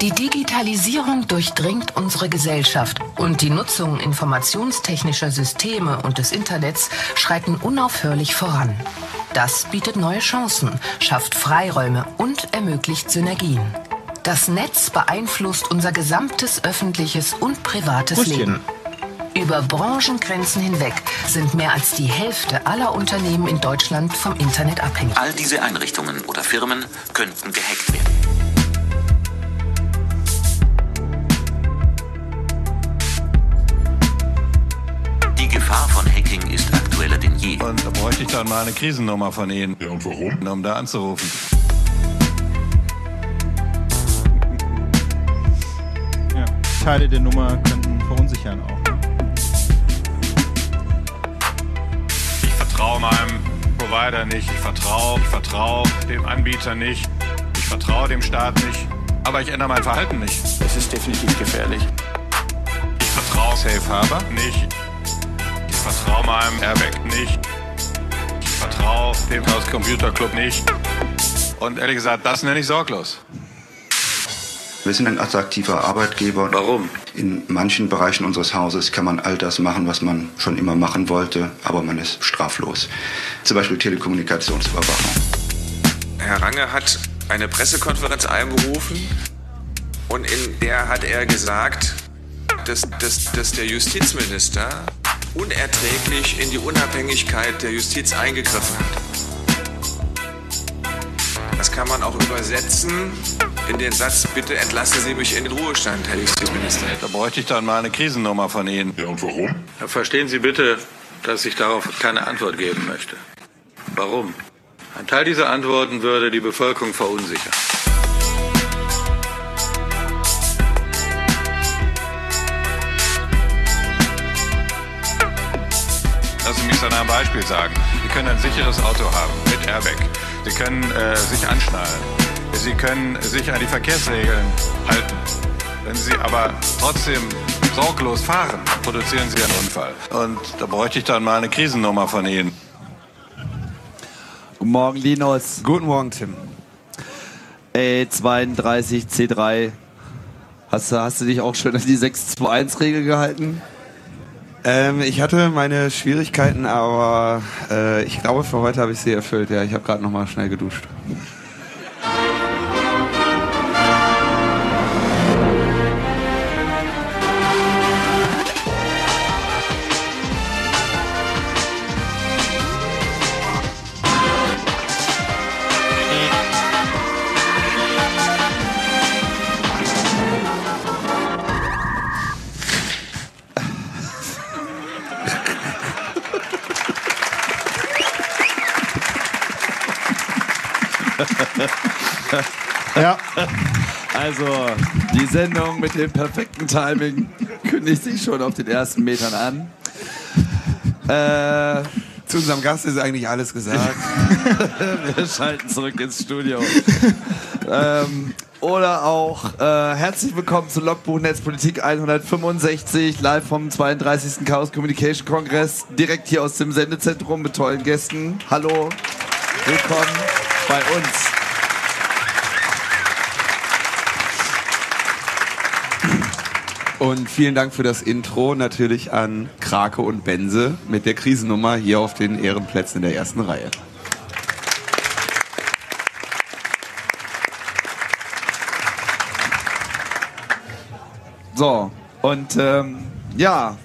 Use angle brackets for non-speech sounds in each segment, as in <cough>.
Die Digitalisierung durchdringt unsere Gesellschaft und die Nutzung informationstechnischer Systeme und des Internets schreiten unaufhörlich voran. Das bietet neue Chancen, schafft Freiräume und ermöglicht Synergien. Das Netz beeinflusst unser gesamtes öffentliches und privates Grüßchen. Leben. Über Branchengrenzen hinweg sind mehr als die Hälfte aller Unternehmen in Deutschland vom Internet abhängig. All diese Einrichtungen oder Firmen könnten gehackt werden. Aktueller denn je. Und da bräuchte ich dann mal eine Krisennummer von Ihnen. Ja, und warum? Um da anzurufen. Ja. Teile der Nummer könnten verunsichern auch. Ich vertraue meinem Provider nicht. Ich vertraue, ich vertraue dem Anbieter nicht. Ich vertraue dem Staat nicht. Aber ich ändere mein Verhalten nicht. Es ist definitiv gefährlich. Ich vertraue Safe Harbor nicht. Vertraue meinem Airbag nicht. Ich vertraue dem Chaos Computer Club nicht. Und ehrlich gesagt, das nenne ich sorglos. Wir sind ein attraktiver Arbeitgeber. Warum? In manchen Bereichen unseres Hauses kann man all das machen, was man schon immer machen wollte, aber man ist straflos. Zum Beispiel Telekommunikationsüberwachung. Herr Range hat eine Pressekonferenz einberufen und in der hat er gesagt, dass, dass, dass der Justizminister unerträglich in die Unabhängigkeit der Justiz eingegriffen hat. Das kann man auch übersetzen in den Satz, bitte entlassen Sie mich in den Ruhestand, Herr Justizminister. Da bräuchte ich dann mal eine Krisennummer von Ihnen. Ja, und warum? Verstehen Sie bitte, dass ich darauf keine Antwort geben möchte. Warum? Ein Teil dieser Antworten würde die Bevölkerung verunsichern. Beispiel sagen. Sie können ein sicheres Auto haben mit Airbag. Sie können äh, sich anschnallen. Sie können sich an die Verkehrsregeln halten. Wenn Sie aber trotzdem sorglos fahren, produzieren Sie einen Unfall. Und da bräuchte ich dann mal eine Krisennummer von Ihnen. Guten Morgen, Linus. Guten Morgen, Tim. A32 C3. Hast du, hast du dich auch schön an die 621-Regel gehalten? Ähm, ich hatte meine Schwierigkeiten, aber äh, ich glaube, für heute habe ich sie erfüllt. Ja, ich habe gerade noch mal schnell geduscht. Ja. Also, die Sendung mit dem perfekten Timing kündigt sich schon auf den ersten Metern an. Äh, Zu unserem Gast ist eigentlich alles gesagt. <laughs> wir schalten zurück ins Studio. ähm, oder auch äh, herzlich willkommen zu Logbuch Netzpolitik 165, live vom 32. Chaos Communication Kongress, direkt hier aus dem Sendezentrum mit tollen Gästen. Hallo, willkommen bei uns. Und vielen Dank für das Intro natürlich an Krake und Benze mit der Krisennummer hier auf den Ehrenplätzen in der ersten Reihe. So, und ähm, ja,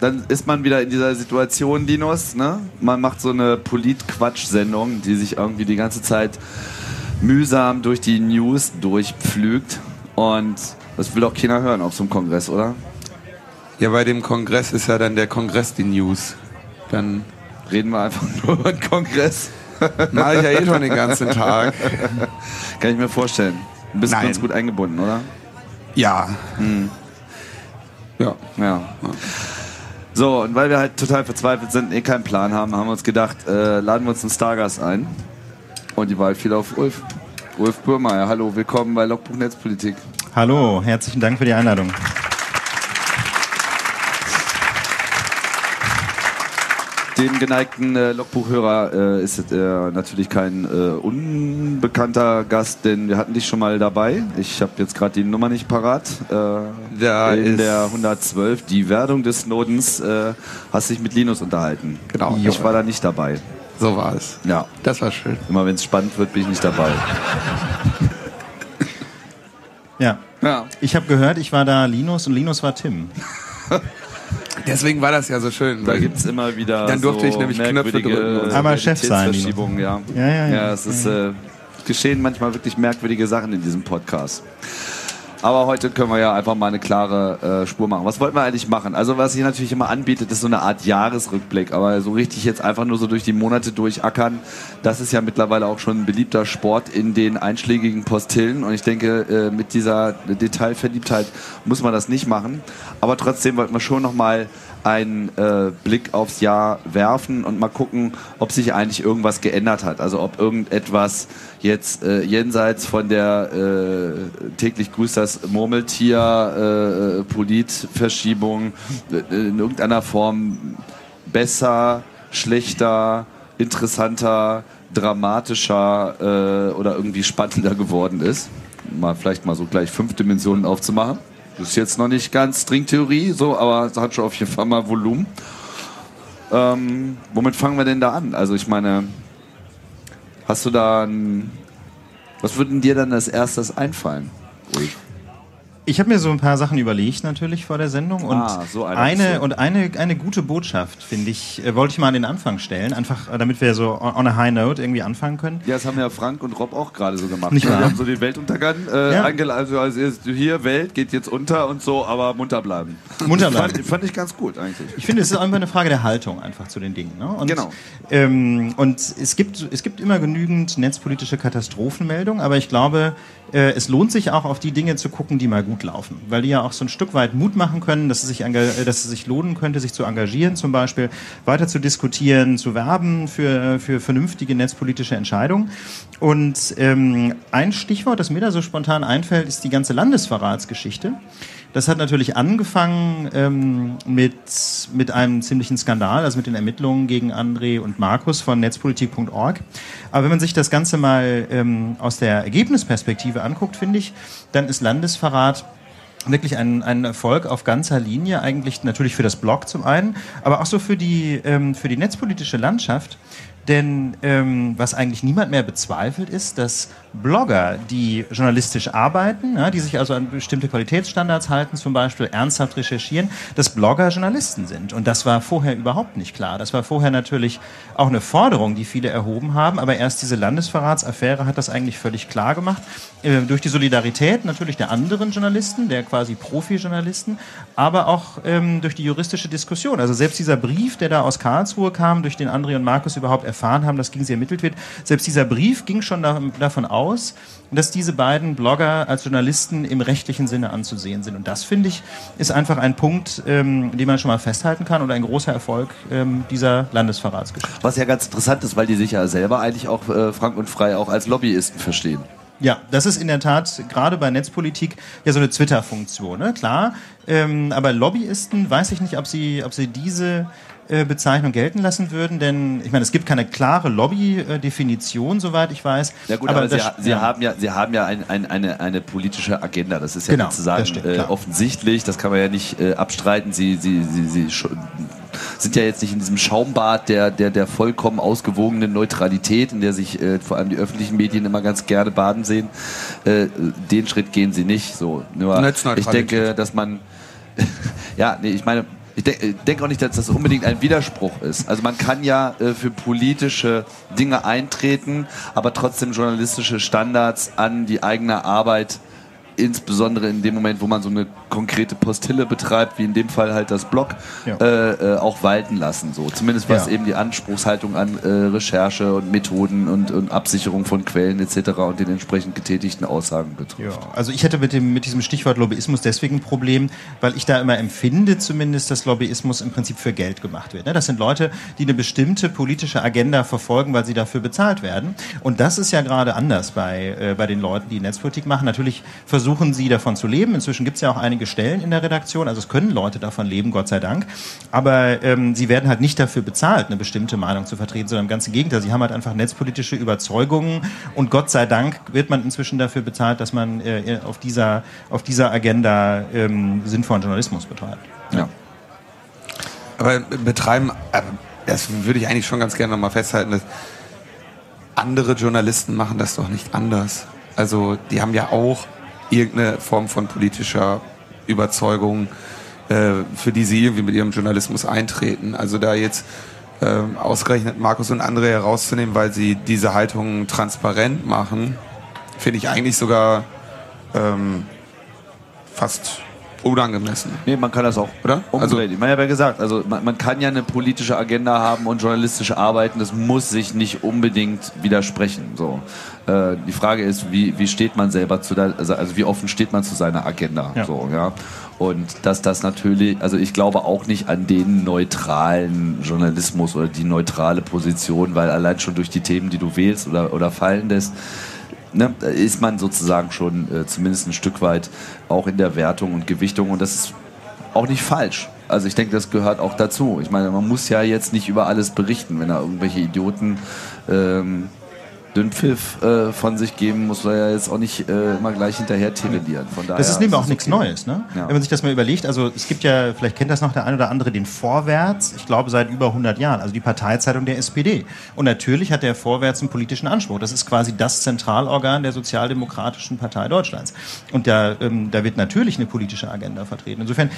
dann ist man wieder in dieser Situation, Dinos. Ne? Man macht so eine Polit-Quatsch-Sendung, die sich irgendwie die ganze Zeit mühsam durch die News durchpflügt. Und das will auch keiner hören auf so einem Kongress, oder? Ja, bei dem Kongress ist ja dann der Kongress die News. Dann Reden wir einfach <laughs> nur über den Kongress. mache ich ja eh schon den ganzen Tag. <laughs> Kann ich mir vorstellen. Du bist Nein. ganz gut eingebunden, oder? Ja. Ja. Ja. So, und weil wir halt total verzweifelt sind, eh keinen Plan haben, haben wir uns gedacht, äh, laden wir uns einen Stargast ein. Und die Wahl fiel auf Ulf. Ulf Burmeier, hallo, willkommen bei Logbuch Netzpolitik. Hallo, herzlichen Dank für die Einladung. dem geneigten äh, Logbuchhörer äh, ist äh, natürlich kein äh, unbekannter Gast, denn wir hatten dich schon mal dabei. Ich habe jetzt gerade die Nummer nicht parat. Äh, Da in ist- der 112, die Werdung des Snowdens, äh, hast dich mit Linus unterhalten. Genau. Ich war da nicht dabei. So war es. Ja, Das war schön. immer wenn es spannend wird, bin ich nicht dabei. Ja. Ich habe gehört, ich war da Linus und Linus war Tim. <laughs> Deswegen war das ja so schön. Da gibt es immer wieder Dann durfte so ich nämlich Knöpfe drücken. Einmal Chef sein, ja. Ja, ja, ja. Ja, es ist, äh, geschehen manchmal wirklich merkwürdige Sachen in diesem Podcast. Aber heute können wir ja einfach mal eine klare äh, Spur machen. Was wollten wir eigentlich machen? Also was sich natürlich immer anbietet, ist so eine Art Jahresrückblick. Aber so richtig jetzt einfach nur so durch die Monate durchackern, das ist ja mittlerweile auch schon ein beliebter Sport in den einschlägigen Postillen. Und ich denke, äh, mit dieser Detailverliebtheit muss man das nicht machen. Aber trotzdem wollten wir schon nochmal einen äh, Blick aufs Jahr werfen und mal gucken, ob sich eigentlich irgendwas geändert hat. Also ob irgendetwas jetzt äh, jenseits von der äh, täglich grüßt das Murmeltier äh, Politverschiebung äh, in irgendeiner Form besser, schlechter, interessanter, dramatischer äh, oder irgendwie spannender geworden ist. Mal vielleicht mal so gleich fünf Dimensionen aufzumachen. Das ist jetzt noch nicht ganz Stringtheorie, so, aber es hat schon auf jeden Fall mal Volumen. Ähm, womit fangen wir denn da an? Also ich meine, hast du da ein, was würde dir dann als erstes einfallen? Ulf? Ich habe mir so ein paar Sachen überlegt natürlich vor der Sendung und Ah, so eine du. und eine eine gute Botschaft finde ich äh, wollte ich mal an den Anfang stellen, einfach äh, damit wir so on on a high note irgendwie anfangen können. Ja, das haben ja Frank und Rob auch gerade so gemacht. Nicht ne? wahr? Die haben so den Weltuntergang äh, Ja. eingeladen. Also, also hier, Welt geht jetzt unter und so, aber munter bleiben. Munter bleiben. Fand, fand ich ganz gut eigentlich. Ich finde, es ist einfach eine Frage der Haltung einfach zu den Dingen. Ne? Und, Genau. Ähm, und es gibt, es gibt immer genügend netzpolitische Katastrophenmeldungen, aber ich glaube, äh, es lohnt sich auch auf die Dinge zu gucken, die mal gut laufen, weil die ja auch so ein Stück weit Mut machen können, dass es sich, äh, dass es sich lohnen könnte, sich zu engagieren, zum Beispiel weiter zu diskutieren, zu werben für, für vernünftige netzpolitische Entscheidungen. Und ähm, ein Stichwort, das mir da so spontan einfällt, ist die ganze Landesverratsgeschichte. Das hat natürlich angefangen ähm, mit, mit einem ziemlichen Skandal, also mit den Ermittlungen gegen André und Markus von netzpolitik.org. Aber wenn man sich das Ganze mal ähm, aus der Ergebnisperspektive anguckt, finde ich, dann ist Landesverrat wirklich ein, ein Erfolg auf ganzer Linie, eigentlich natürlich für das Blog zum einen, aber auch so für die, ähm, für die netzpolitische Landschaft. Denn ähm, was eigentlich niemand mehr bezweifelt, ist, dass Blogger, die journalistisch arbeiten, ja, die sich also an bestimmte Qualitätsstandards halten, zum Beispiel ernsthaft recherchieren, dass Blogger Journalisten sind. Und das war vorher überhaupt nicht klar. Das war vorher natürlich auch eine Forderung, die viele erhoben haben, aber erst diese Landesverratsaffäre hat das eigentlich völlig klar gemacht. Äh, durch die Solidarität natürlich der anderen Journalisten, der quasi Profi-Journalisten, aber auch ähm, durch die juristische Diskussion. Also selbst dieser Brief, der da aus Karlsruhe kam, durch den André und Markus überhaupt erfahren haben, dass gegen sie ermittelt wird, selbst dieser Brief ging schon da, davon aus, dass diese beiden Blogger als Journalisten im rechtlichen Sinne anzusehen sind. Und das, finde ich, ist einfach ein Punkt, ähm, den man schon mal festhalten kann und ein großer Erfolg ähm, dieser Landesverratsgeschichte. Was ja ganz interessant ist, weil die sich ja selber eigentlich auch äh, frank und frei auch als Lobbyisten verstehen. Ja, das ist in der Tat gerade bei Netzpolitik ja so eine Twitter-Funktion, ne? klar. Ähm, aber Lobbyisten, weiß ich nicht, ob sie, ob sie diese Bezeichnung gelten lassen würden, denn ich meine, es gibt keine klare Lobby-Definition, soweit ich weiß. Ja gut, aber, sie, das- sie haben ja, sie haben ja ein, ein, eine, eine politische Agenda. Das ist ja Genau, sozusagen das stimmt, äh, offensichtlich. Das kann man ja nicht äh, abstreiten. Sie, sie, sie, sie sind ja jetzt nicht in diesem Schaumbad der, der, der vollkommen ausgewogenen Neutralität, in der sich äh, vor allem die öffentlichen Medien immer ganz gerne baden sehen. Äh, den Schritt gehen sie nicht. So, nur ich denke, dass man <laughs> ja, nee, ich meine, ich denke denk auch nicht, dass das unbedingt ein Widerspruch ist. Also man kann ja äh, für politische Dinge eintreten, aber trotzdem journalistische Standards an die eigene Arbeit, insbesondere in dem Moment, wo man so eine konkrete Postille betreibt, wie in dem Fall halt das Blog, Ja. äh, äh, auch walten lassen. So. Zumindest was Ja. eben die Anspruchshaltung an äh, Recherche und Methoden und, und Absicherung von Quellen etc. und den entsprechend getätigten Aussagen betrifft. Ja, also ich hätte mit, dem, mit diesem Stichwort Lobbyismus deswegen ein Problem, weil ich da immer empfinde zumindest, dass Lobbyismus im Prinzip für Geld gemacht wird. ne? Das sind Leute, die eine bestimmte politische Agenda verfolgen, weil sie dafür bezahlt werden. Und das ist ja gerade anders bei, äh, bei den Leuten, die Netzpolitik machen. Natürlich versuchen sie davon zu leben. Inzwischen gibt es ja auch einige Stellen in der Redaktion, also es können Leute davon leben, Gott sei Dank, aber ähm, sie werden halt nicht dafür bezahlt, eine bestimmte Meinung zu vertreten, sondern im ganzen Gegenteil, sie haben halt einfach netzpolitische Überzeugungen und Gott sei Dank wird man inzwischen dafür bezahlt, dass man äh, auf, dieser, auf dieser Agenda ähm, sinnvollen Journalismus betreibt. Ja. Aber betreiben, äh, das würde ich eigentlich schon ganz gerne nochmal festhalten, dass andere Journalisten machen das doch nicht anders. Also die haben ja auch irgendeine Form von politischer Überzeugung, äh, für die sie irgendwie mit ihrem Journalismus eintreten. Also da jetzt äh, ausgerechnet Markus und andere herauszunehmen, weil sie diese Haltung transparent machen, finde ich eigentlich sogar ähm, fast unangemessen. Nee, man kann das auch, oder? Also, ich meine, ja gesagt, also man, man, kann ja eine politische Agenda haben und journalistisch arbeiten, das muss sich nicht unbedingt widersprechen. So. Äh, die Frage ist, wie, wie steht man selber zu der, also, also wie offen steht man zu seiner Agenda? Ja. So, ja. Und dass das natürlich, also ich glaube auch nicht an den neutralen Journalismus oder die neutrale Position, weil allein schon durch die Themen, die du wählst oder, oder fallen lässt, ne, ist man sozusagen schon äh, zumindest ein Stück weit auch in der Wertung und Gewichtung und das ist auch nicht falsch. Also ich denke, das gehört auch dazu. Ich meine, man muss ja jetzt nicht über alles berichten, wenn da irgendwelche Idioten ähm, Dünnpfiff äh, von sich geben, muss man ja jetzt auch nicht äh, immer gleich hinterher tirelieren. Von daher das ist nämlich auch nichts okay. Neues. Ne? Ja. Wenn man sich das mal überlegt, also es gibt ja, vielleicht kennt das noch der eine oder andere, den Vorwärts, ich glaube seit über 100 Jahren, also die Parteizeitung der SPD. Und natürlich hat der Vorwärts einen politischen Anspruch. Das ist quasi das Zentralorgan der Sozialdemokratischen Partei Deutschlands. Und da, ähm, da wird natürlich eine politische Agenda vertreten. Insofern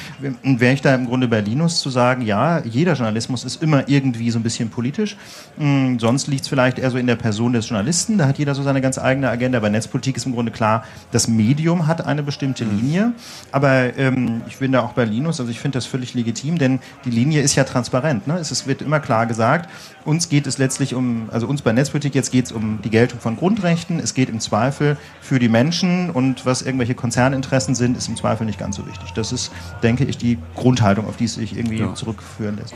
wäre ich da im Grunde bei Linus zu sagen, ja, jeder Journalismus ist immer irgendwie so ein bisschen politisch. Mhm, sonst liegt es vielleicht eher so in der Person des Journalisten Journalisten, da hat jeder so seine ganz eigene Agenda. Bei Netzpolitik ist im Grunde klar, das Medium hat eine bestimmte mhm. Linie. Aber ähm, ich bin da auch bei Linus, also ich finde das völlig legitim, denn die Linie ist ja transparent. Ne? Es, es wird immer klar gesagt, uns geht es letztlich um, also uns bei Netzpolitik jetzt geht es um die Geltung von Grundrechten, es geht im Zweifel für die Menschen und was irgendwelche Konzerninteressen sind, ist im Zweifel nicht ganz so wichtig. Das ist, denke ich, die Grundhaltung, auf die es sich irgendwie ja. zurückführen lässt.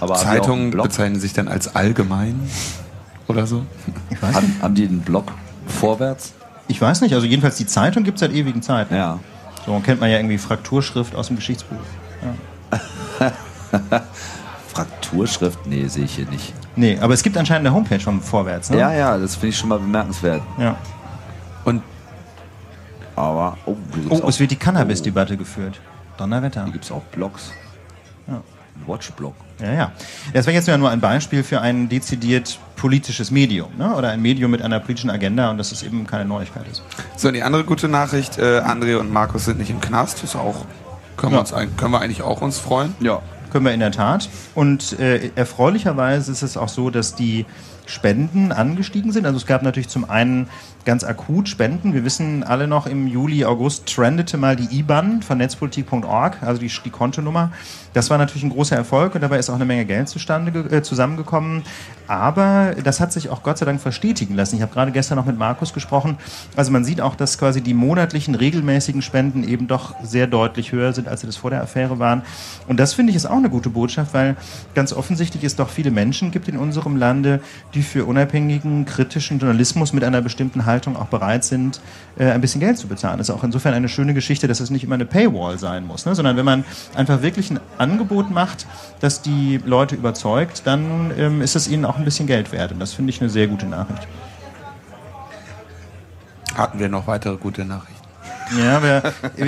Aber Zeitungen bezeichnen sich dann als allgemein oder so? Haben, haben, die einen Blog vorwärts? Ich weiß nicht, also jedenfalls die Zeitung gibt es seit ewigen Zeiten. Ja. So kennt man ja irgendwie Frakturschrift aus dem Geschichtsbuch. Ja. <laughs> Frakturschrift? Nee, sehe ich hier nicht. Nee, aber es gibt anscheinend eine Homepage von Vorwärts, ne? Ja, ja, das finde ich schon mal bemerkenswert. Ja. Und. Aber. Oh, oh es wird die Cannabis-Debatte geführt. Donnerwetter. Hier gibt es auch Blogs. Ja. Watchblog. Ja, ja. Das wäre jetzt nur ein Beispiel für ein dezidiert politisches Medium ne? oder ein Medium mit einer politischen Agenda und dass es eben keine Neuigkeit ist. So, die andere gute Nachricht, äh, André und Markus sind nicht im Knast, ist auch, können, ja. wir, uns, können wir eigentlich auch uns freuen. Ja. Können wir in der Tat. Und äh, erfreulicherweise ist es auch so, dass die Spenden angestiegen sind. Also es gab natürlich zum einen ganz akut Spenden. Wir wissen alle noch, im Juli, August trendete mal die IBAN von netzpolitik.org, also die, die Kontonummer. Das war natürlich ein großer Erfolg und dabei ist auch eine Menge Geld zustande, äh, zusammengekommen. Aber das hat sich auch Gott sei Dank verstetigen lassen. Ich habe gerade gestern noch mit Markus gesprochen. Also man sieht auch, dass quasi die monatlichen regelmäßigen Spenden eben doch sehr deutlich höher sind, als sie das vor der Affäre waren. Und das finde ich ist auch eine gute Botschaft, weil ganz offensichtlich es doch viele Menschen gibt in unserem Lande, die für unabhängigen, kritischen Journalismus mit einer bestimmten Haltung auch bereit sind, äh, ein bisschen Geld zu bezahlen. Das ist auch insofern eine schöne Geschichte, dass es nicht immer eine Paywall sein muss, ne? sondern wenn man einfach wirklich ein Angebot macht, das die Leute überzeugt, dann ähm, ist es ihnen auch ein bisschen Geld wert. Und das finde ich eine sehr gute Nachricht. Hatten wir noch weitere gute Nachrichten? Ja, wir,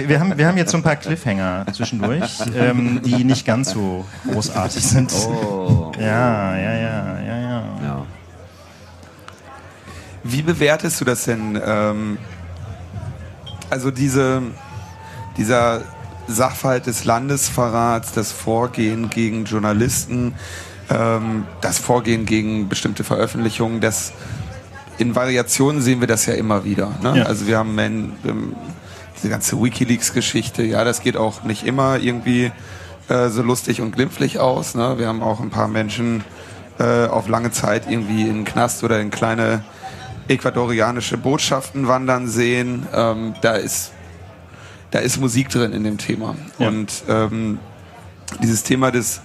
wir, haben, wir haben jetzt so ein paar Cliffhanger zwischendurch, <laughs> ähm, die nicht ganz so großartig sind. Oh. Ja, ja. ja. Wie bewertest du das denn? Ähm, also diese, dieser Sachverhalt des Landesverrats, das Vorgehen gegen Journalisten, ähm, das Vorgehen gegen bestimmte Veröffentlichungen, das in Variationen sehen wir das ja immer wieder. Ne? Ja. Also wir haben in, in, diese ganze WikiLeaks-Geschichte, ja, das geht auch nicht immer irgendwie äh, so lustig und glimpflich aus. Ne? Wir haben auch ein paar Menschen äh, auf lange Zeit irgendwie in den Knast oder in kleine ecuadorianische Botschaften wandern sehen. Ähm, da ist da ist Musik drin in dem Thema. Ja. Und ähm, dieses Thema des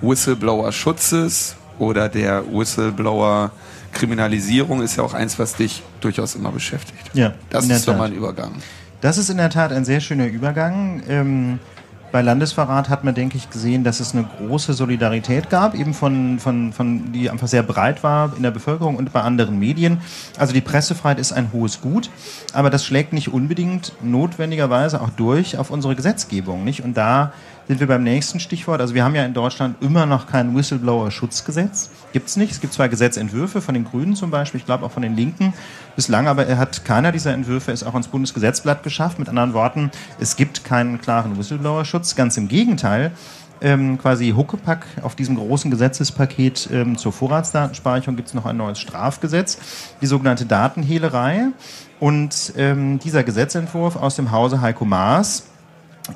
Whistleblower-Schutzes oder der Whistleblower Kriminalisierung ist ja auch eins, was dich durchaus immer beschäftigt. Ja, das ist doch mal ein Übergang. Das ist in der Tat ein sehr schöner Übergang. Ähm, bei Landesverrat hat man, denke ich, gesehen, dass es eine große Solidarität gab, eben von, von, von, die einfach sehr breit war in der Bevölkerung und bei anderen Medien. Also die Pressefreiheit ist ein hohes Gut, aber das schlägt nicht unbedingt notwendigerweise auch durch auf unsere Gesetzgebung, nicht? Und da sind wir beim nächsten Stichwort. Also wir haben ja in Deutschland immer noch kein Whistleblower-Schutzgesetz. Gibt es nicht. Es gibt zwei Gesetzentwürfe von den Grünen zum Beispiel, ich glaube auch von den Linken. Bislang aber hat keiner dieser Entwürfe es auch ins Bundesgesetzblatt geschafft. Mit anderen Worten, es gibt keinen klaren Whistleblower-Schutz. Ganz im Gegenteil. Ähm, quasi Huckepack auf diesem großen Gesetzespaket ähm, zur Vorratsdatenspeicherung gibt es noch ein neues Strafgesetz, die sogenannte Datenhehlerei. Und ähm, dieser Gesetzentwurf aus dem Hause Heiko Maas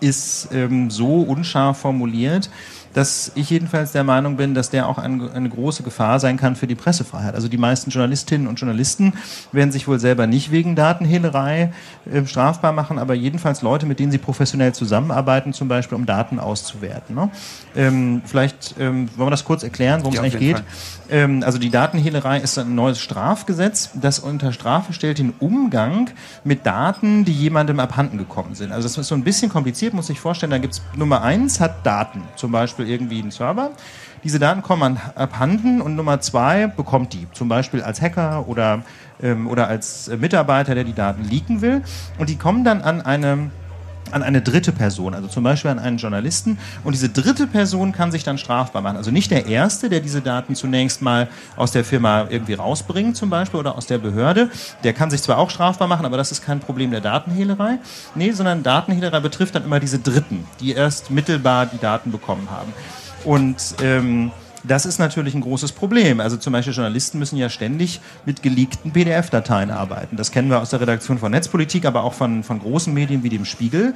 ist ähm, so unscharf formuliert, dass ich jedenfalls der Meinung bin, dass der auch ein, eine große Gefahr sein kann für die Pressefreiheit. Also die meisten Journalistinnen und Journalisten werden sich wohl selber nicht wegen Datenhehlerei äh, strafbar machen, aber jedenfalls Leute, mit denen sie professionell zusammenarbeiten, zum Beispiel um Daten auszuwerten. Ne? Ähm, vielleicht ähm, wollen wir das kurz erklären, worum Ja, es eigentlich geht. Ähm, also die Datenhehlerei ist ein neues Strafgesetz, das unter Strafe stellt den Umgang mit Daten, die jemandem abhanden gekommen sind. Also das ist so ein bisschen kompliziert, muss ich vorstellen. Da gibt es Nummer eins hat Daten, zum Beispiel irgendwie einen Server. Diese Daten kommen an, abhanden und Nummer zwei bekommt die, zum Beispiel als Hacker oder, ähm, oder als äh, Mitarbeiter, der die Daten leaken will. Und die kommen dann an eine an eine dritte Person, also zum Beispiel an einen Journalisten. Und diese dritte Person kann sich dann strafbar machen. Also nicht der Erste, der diese Daten zunächst mal aus der Firma irgendwie rausbringt, zum Beispiel, oder aus der Behörde. Der kann sich zwar auch strafbar machen, aber das ist kein Problem der Datenhehlerei. Nee, sondern Datenhehlerei betrifft dann immer diese Dritten, die erst mittelbar die Daten bekommen haben. Und ähm, das ist natürlich ein großes Problem. Also zum Beispiel Journalisten müssen ja ständig mit geleakten PDF-Dateien arbeiten. Das kennen wir aus der Redaktion von Netzpolitik, aber auch von, von großen Medien wie dem Spiegel.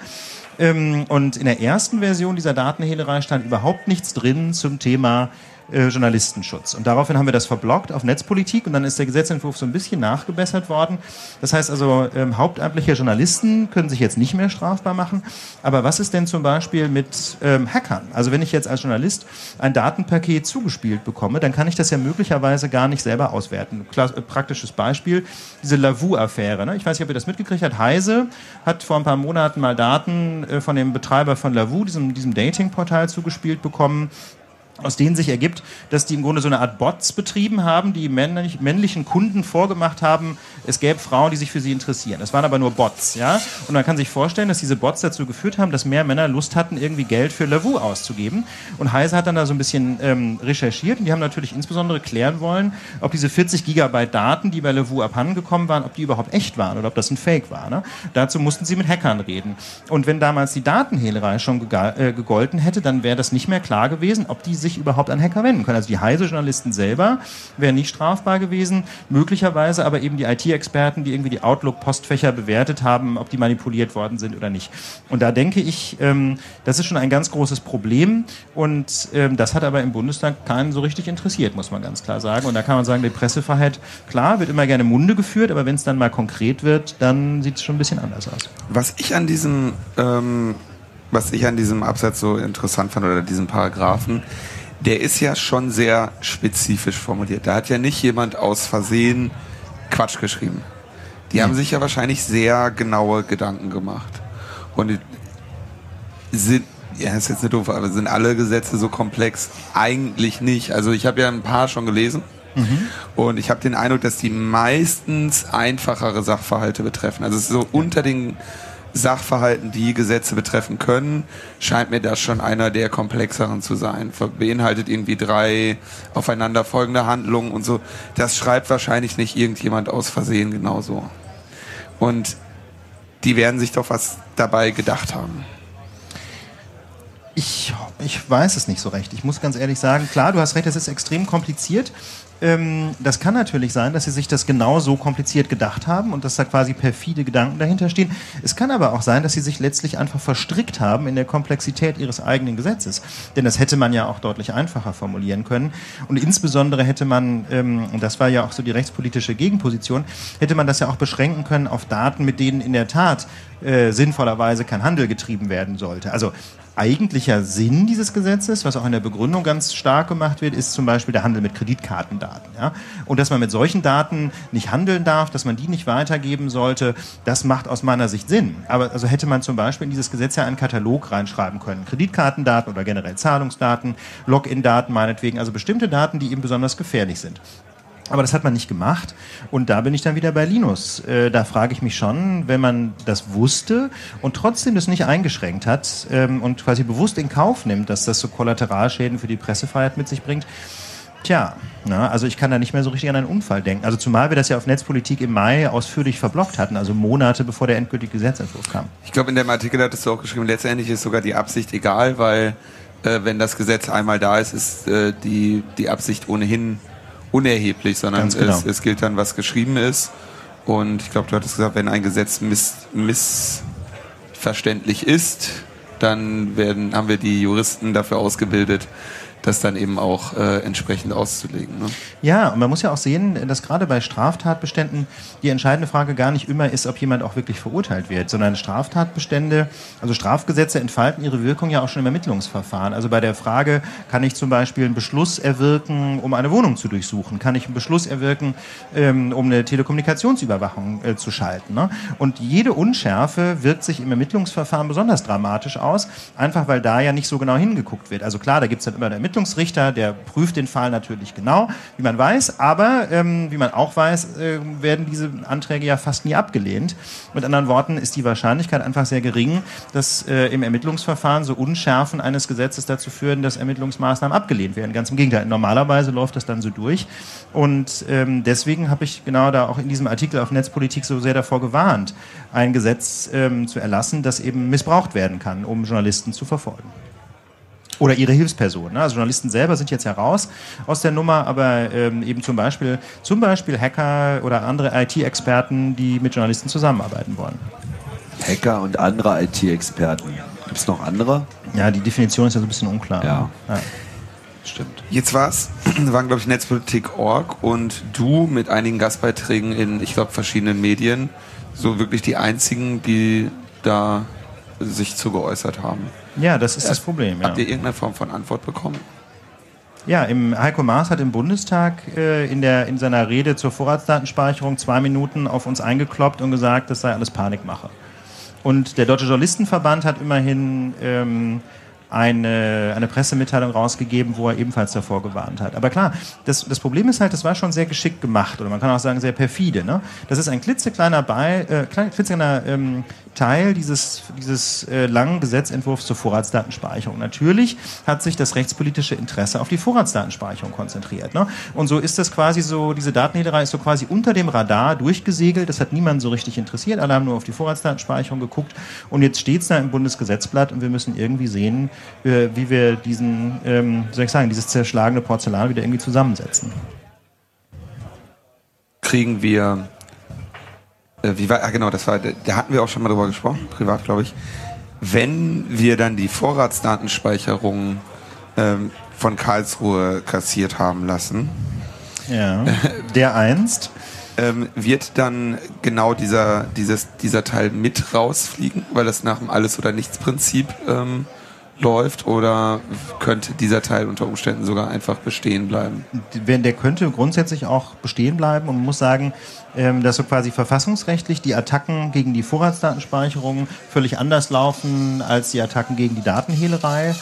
Ähm, und in der ersten Version dieser Datenhehlerei stand überhaupt nichts drin zum Thema äh, Journalistenschutz. Und daraufhin haben wir das verblockt auf Netzpolitik und dann ist der Gesetzentwurf so ein bisschen nachgebessert worden. Das heißt also, ähm, hauptamtliche Journalisten können sich jetzt nicht mehr strafbar machen. Aber was ist denn zum Beispiel mit ähm, Hackern? Also wenn ich jetzt als Journalist ein Datenpaket zugespielt bekomme, dann kann ich das ja möglicherweise gar nicht selber auswerten. Klar, äh, praktisches Beispiel, diese Lavu-Affäre. Ne? Ich weiß nicht, ob ihr das mitgekriegt habt. Heise hat vor ein paar Monaten mal Daten äh, von dem Betreiber von Lavu, diesem, diesem Dating-Portal, zugespielt bekommen aus denen sich ergibt, dass die im Grunde so eine Art Bots betrieben haben, die männlich, männlichen Kunden vorgemacht haben, es gäbe Frauen, die sich für sie interessieren. Das waren aber nur Bots, ja. Und man kann sich vorstellen, dass diese Bots dazu geführt haben, dass mehr Männer Lust hatten, irgendwie Geld für Lavu auszugeben. Und Heise hat dann da so ein bisschen ähm, recherchiert und die haben natürlich insbesondere klären wollen, ob diese 40 Gigabyte Daten, die bei Lavu abhandengekommen waren, ob die überhaupt echt waren oder ob das ein Fake war. Ne? Dazu mussten sie mit Hackern reden. Und wenn damals die Datenhehlerei schon äh, gegolten hätte, dann wäre das nicht mehr klar gewesen, ob die sich überhaupt an Hacker wenden können. Also die Heise-Journalisten selber wären nicht strafbar gewesen, möglicherweise aber eben die IT-Experten, die irgendwie die Outlook-Postfächer bewertet haben, ob die manipuliert worden sind oder nicht. Und da denke ich, ähm, das ist schon ein ganz großes Problem und ähm, das hat aber im Bundestag keinen so richtig interessiert, muss man ganz klar sagen. Und da kann man sagen, die Pressefreiheit, klar, wird immer gerne Munde geführt, aber wenn es dann mal konkret wird, dann sieht es schon ein bisschen anders aus. Was ich an diesem, ähm, was ich an diesem Absatz so interessant fand oder diesem Paragraphen, der ist ja schon sehr spezifisch formuliert. Da hat ja nicht jemand aus Versehen Quatsch geschrieben. Die haben sich ja wahrscheinlich sehr genaue Gedanken gemacht. Und sind, ja, ist jetzt nicht doof, aber sind alle Gesetze so komplex? Eigentlich nicht. Also ich habe ja ein paar schon gelesen. Und ich habe den Eindruck, dass die meistens einfachere Sachverhalte betreffen. Also es ist so unter den Sachverhalten, die Gesetze betreffen können, scheint mir das schon einer der komplexeren zu sein. Beinhaltet irgendwie drei aufeinanderfolgende Handlungen und so. Das schreibt wahrscheinlich nicht irgendjemand aus Versehen genauso. Und die werden sich doch was dabei gedacht haben. Ich, ich weiß es nicht so recht. Ich muss ganz ehrlich sagen, klar, du hast recht, es ist extrem kompliziert. Ähm, das kann natürlich sein, dass sie sich das genau so kompliziert gedacht haben und dass da quasi perfide Gedanken dahinter stehen. Es kann aber auch sein, dass sie sich letztlich einfach verstrickt haben in der Komplexität ihres eigenen Gesetzes. Denn das hätte man ja auch deutlich einfacher formulieren können. Und insbesondere hätte man, ähm, und das war ja auch so die rechtspolitische Gegenposition, hätte man das ja auch beschränken können auf Daten, mit denen in der Tat äh, sinnvollerweise kein Handel getrieben werden sollte. Also eigentlicher Sinn dieses Gesetzes, was auch in der Begründung ganz stark gemacht wird, ist zum Beispiel der Handel mit Kreditkartendaten. Ja? Und dass man mit solchen Daten nicht handeln darf, dass man die nicht weitergeben sollte, das macht aus meiner Sicht Sinn. Aber also hätte man zum Beispiel in dieses Gesetz ja einen Katalog reinschreiben können. Kreditkartendaten oder generell Zahlungsdaten, Login-Daten meinetwegen, also bestimmte Daten, die eben besonders gefährlich sind. Aber das hat man nicht gemacht. Und da bin ich dann wieder bei Linus. Äh, da frage ich mich schon, wenn man das wusste und trotzdem das nicht eingeschränkt hat ähm, und quasi bewusst in Kauf nimmt, dass das so Kollateralschäden für die Pressefreiheit mit sich bringt. Tja, na, also ich kann da nicht mehr so richtig an einen Unfall denken. Also zumal wir das ja auf Netzpolitik im Mai ausführlich verblockt hatten, also Monate bevor der endgültige Gesetzentwurf kam. Ich glaube, in dem Artikel hattest du auch geschrieben, letztendlich ist sogar die Absicht egal, weil äh, wenn das Gesetz einmal da ist, ist äh, die, die Absicht ohnehin unerheblich, sondern genau. es, es gilt dann, was geschrieben ist. Und ich glaube, du hattest gesagt, wenn ein Gesetz miss, missverständlich ist, dann werden, haben wir die Juristen dafür ausgebildet, das dann eben auch äh, entsprechend auszulegen. Ne? Ja, und man muss ja auch sehen, dass gerade bei Straftatbeständen die entscheidende Frage gar nicht immer ist, ob jemand auch wirklich verurteilt wird, sondern Straftatbestände, also Strafgesetze entfalten ihre Wirkung ja auch schon im Ermittlungsverfahren. Also bei der Frage, kann ich zum Beispiel einen Beschluss erwirken, um eine Wohnung zu durchsuchen? Kann ich einen Beschluss erwirken, ähm, um eine Telekommunikationsüberwachung äh, zu schalten? Ne? Und jede Unschärfe wirkt sich im Ermittlungsverfahren besonders dramatisch aus, einfach weil da ja nicht so genau hingeguckt wird. Also klar, da gibt es dann immer eine Ermittlungsrichter, der prüft den Fall natürlich genau, wie man weiß, aber ähm, wie man auch weiß, äh, werden diese Anträge ja fast nie abgelehnt. Mit anderen Worten ist die Wahrscheinlichkeit einfach sehr gering, dass äh, im Ermittlungsverfahren so Unschärfen eines Gesetzes dazu führen, dass Ermittlungsmaßnahmen abgelehnt werden. Ganz im Gegenteil, normalerweise läuft das dann so durch. Und ähm, deswegen habe ich genau da auch in diesem Artikel auf Netzpolitik so sehr davor gewarnt, ein Gesetz ähm, zu erlassen, das eben missbraucht werden kann, um Journalisten zu verfolgen oder ihre Hilfspersonen. Also Journalisten selber sind jetzt heraus aus der Nummer, aber ähm, eben zum Beispiel, zum Beispiel Hacker oder andere IT-Experten, die mit Journalisten zusammenarbeiten wollen. Hacker und andere IT-Experten. Gibt es noch andere? Ja, die Definition ist ja so ein bisschen unklar. Ja. ja. Stimmt. Jetzt war's, waren glaube ich Netzpolitik.org und du mit einigen Gastbeiträgen in, ich glaube, verschiedenen Medien, so wirklich die einzigen, die da sich zu geäußert haben. Ja, das ist das Problem. Ja. Habt ihr irgendeine Form von Antwort bekommen? Ja, im, Heiko Maas hat im Bundestag äh, in, der, in seiner Rede zur Vorratsdatenspeicherung zwei Minuten auf uns eingekloppt und gesagt, das sei alles Panikmache. Und der Deutsche Journalistenverband hat immerhin ähm, eine, eine Pressemitteilung rausgegeben, wo er ebenfalls davor gewarnt hat. Aber klar, das, das Problem ist halt, das war schon sehr geschickt gemacht oder man kann auch sagen sehr perfide. Ne? Das ist ein klitzekleiner, Bei, äh, klitzekleiner ähm, Teil dieses, dieses äh, langen Gesetzentwurfs zur Vorratsdatenspeicherung. Natürlich hat sich das rechtspolitische Interesse auf die Vorratsdatenspeicherung konzentriert. Ne? Und so ist das quasi so, diese Datenhehlerei ist so quasi unter dem Radar durchgesegelt. Das hat niemand so richtig interessiert. Alle haben nur auf die Vorratsdatenspeicherung geguckt. Und jetzt steht es da im Bundesgesetzblatt und wir müssen irgendwie sehen, äh, wie wir diesen, ähm, soll ich sagen, dieses zerschlagene Porzellan wieder irgendwie zusammensetzen. Kriegen wir äh, wie war, ah, genau, das war, da hatten wir auch schon mal drüber gesprochen, privat, glaube ich. Wenn wir dann die Vorratsdatenspeicherung ähm, von Karlsruhe kassiert haben lassen, ja, <laughs> der einst, ähm, wird dann genau dieser, dieses, dieser Teil mit rausfliegen, weil das nach dem Alles- oder Nichts-Prinzip ähm, läuft oder könnte dieser Teil unter Umständen sogar einfach bestehen bleiben? Der könnte grundsätzlich auch bestehen bleiben und muss sagen, ähm, dass so quasi verfassungsrechtlich die Attacken gegen die Vorratsdatenspeicherung völlig anders laufen als die Attacken gegen die Datenhehlerei.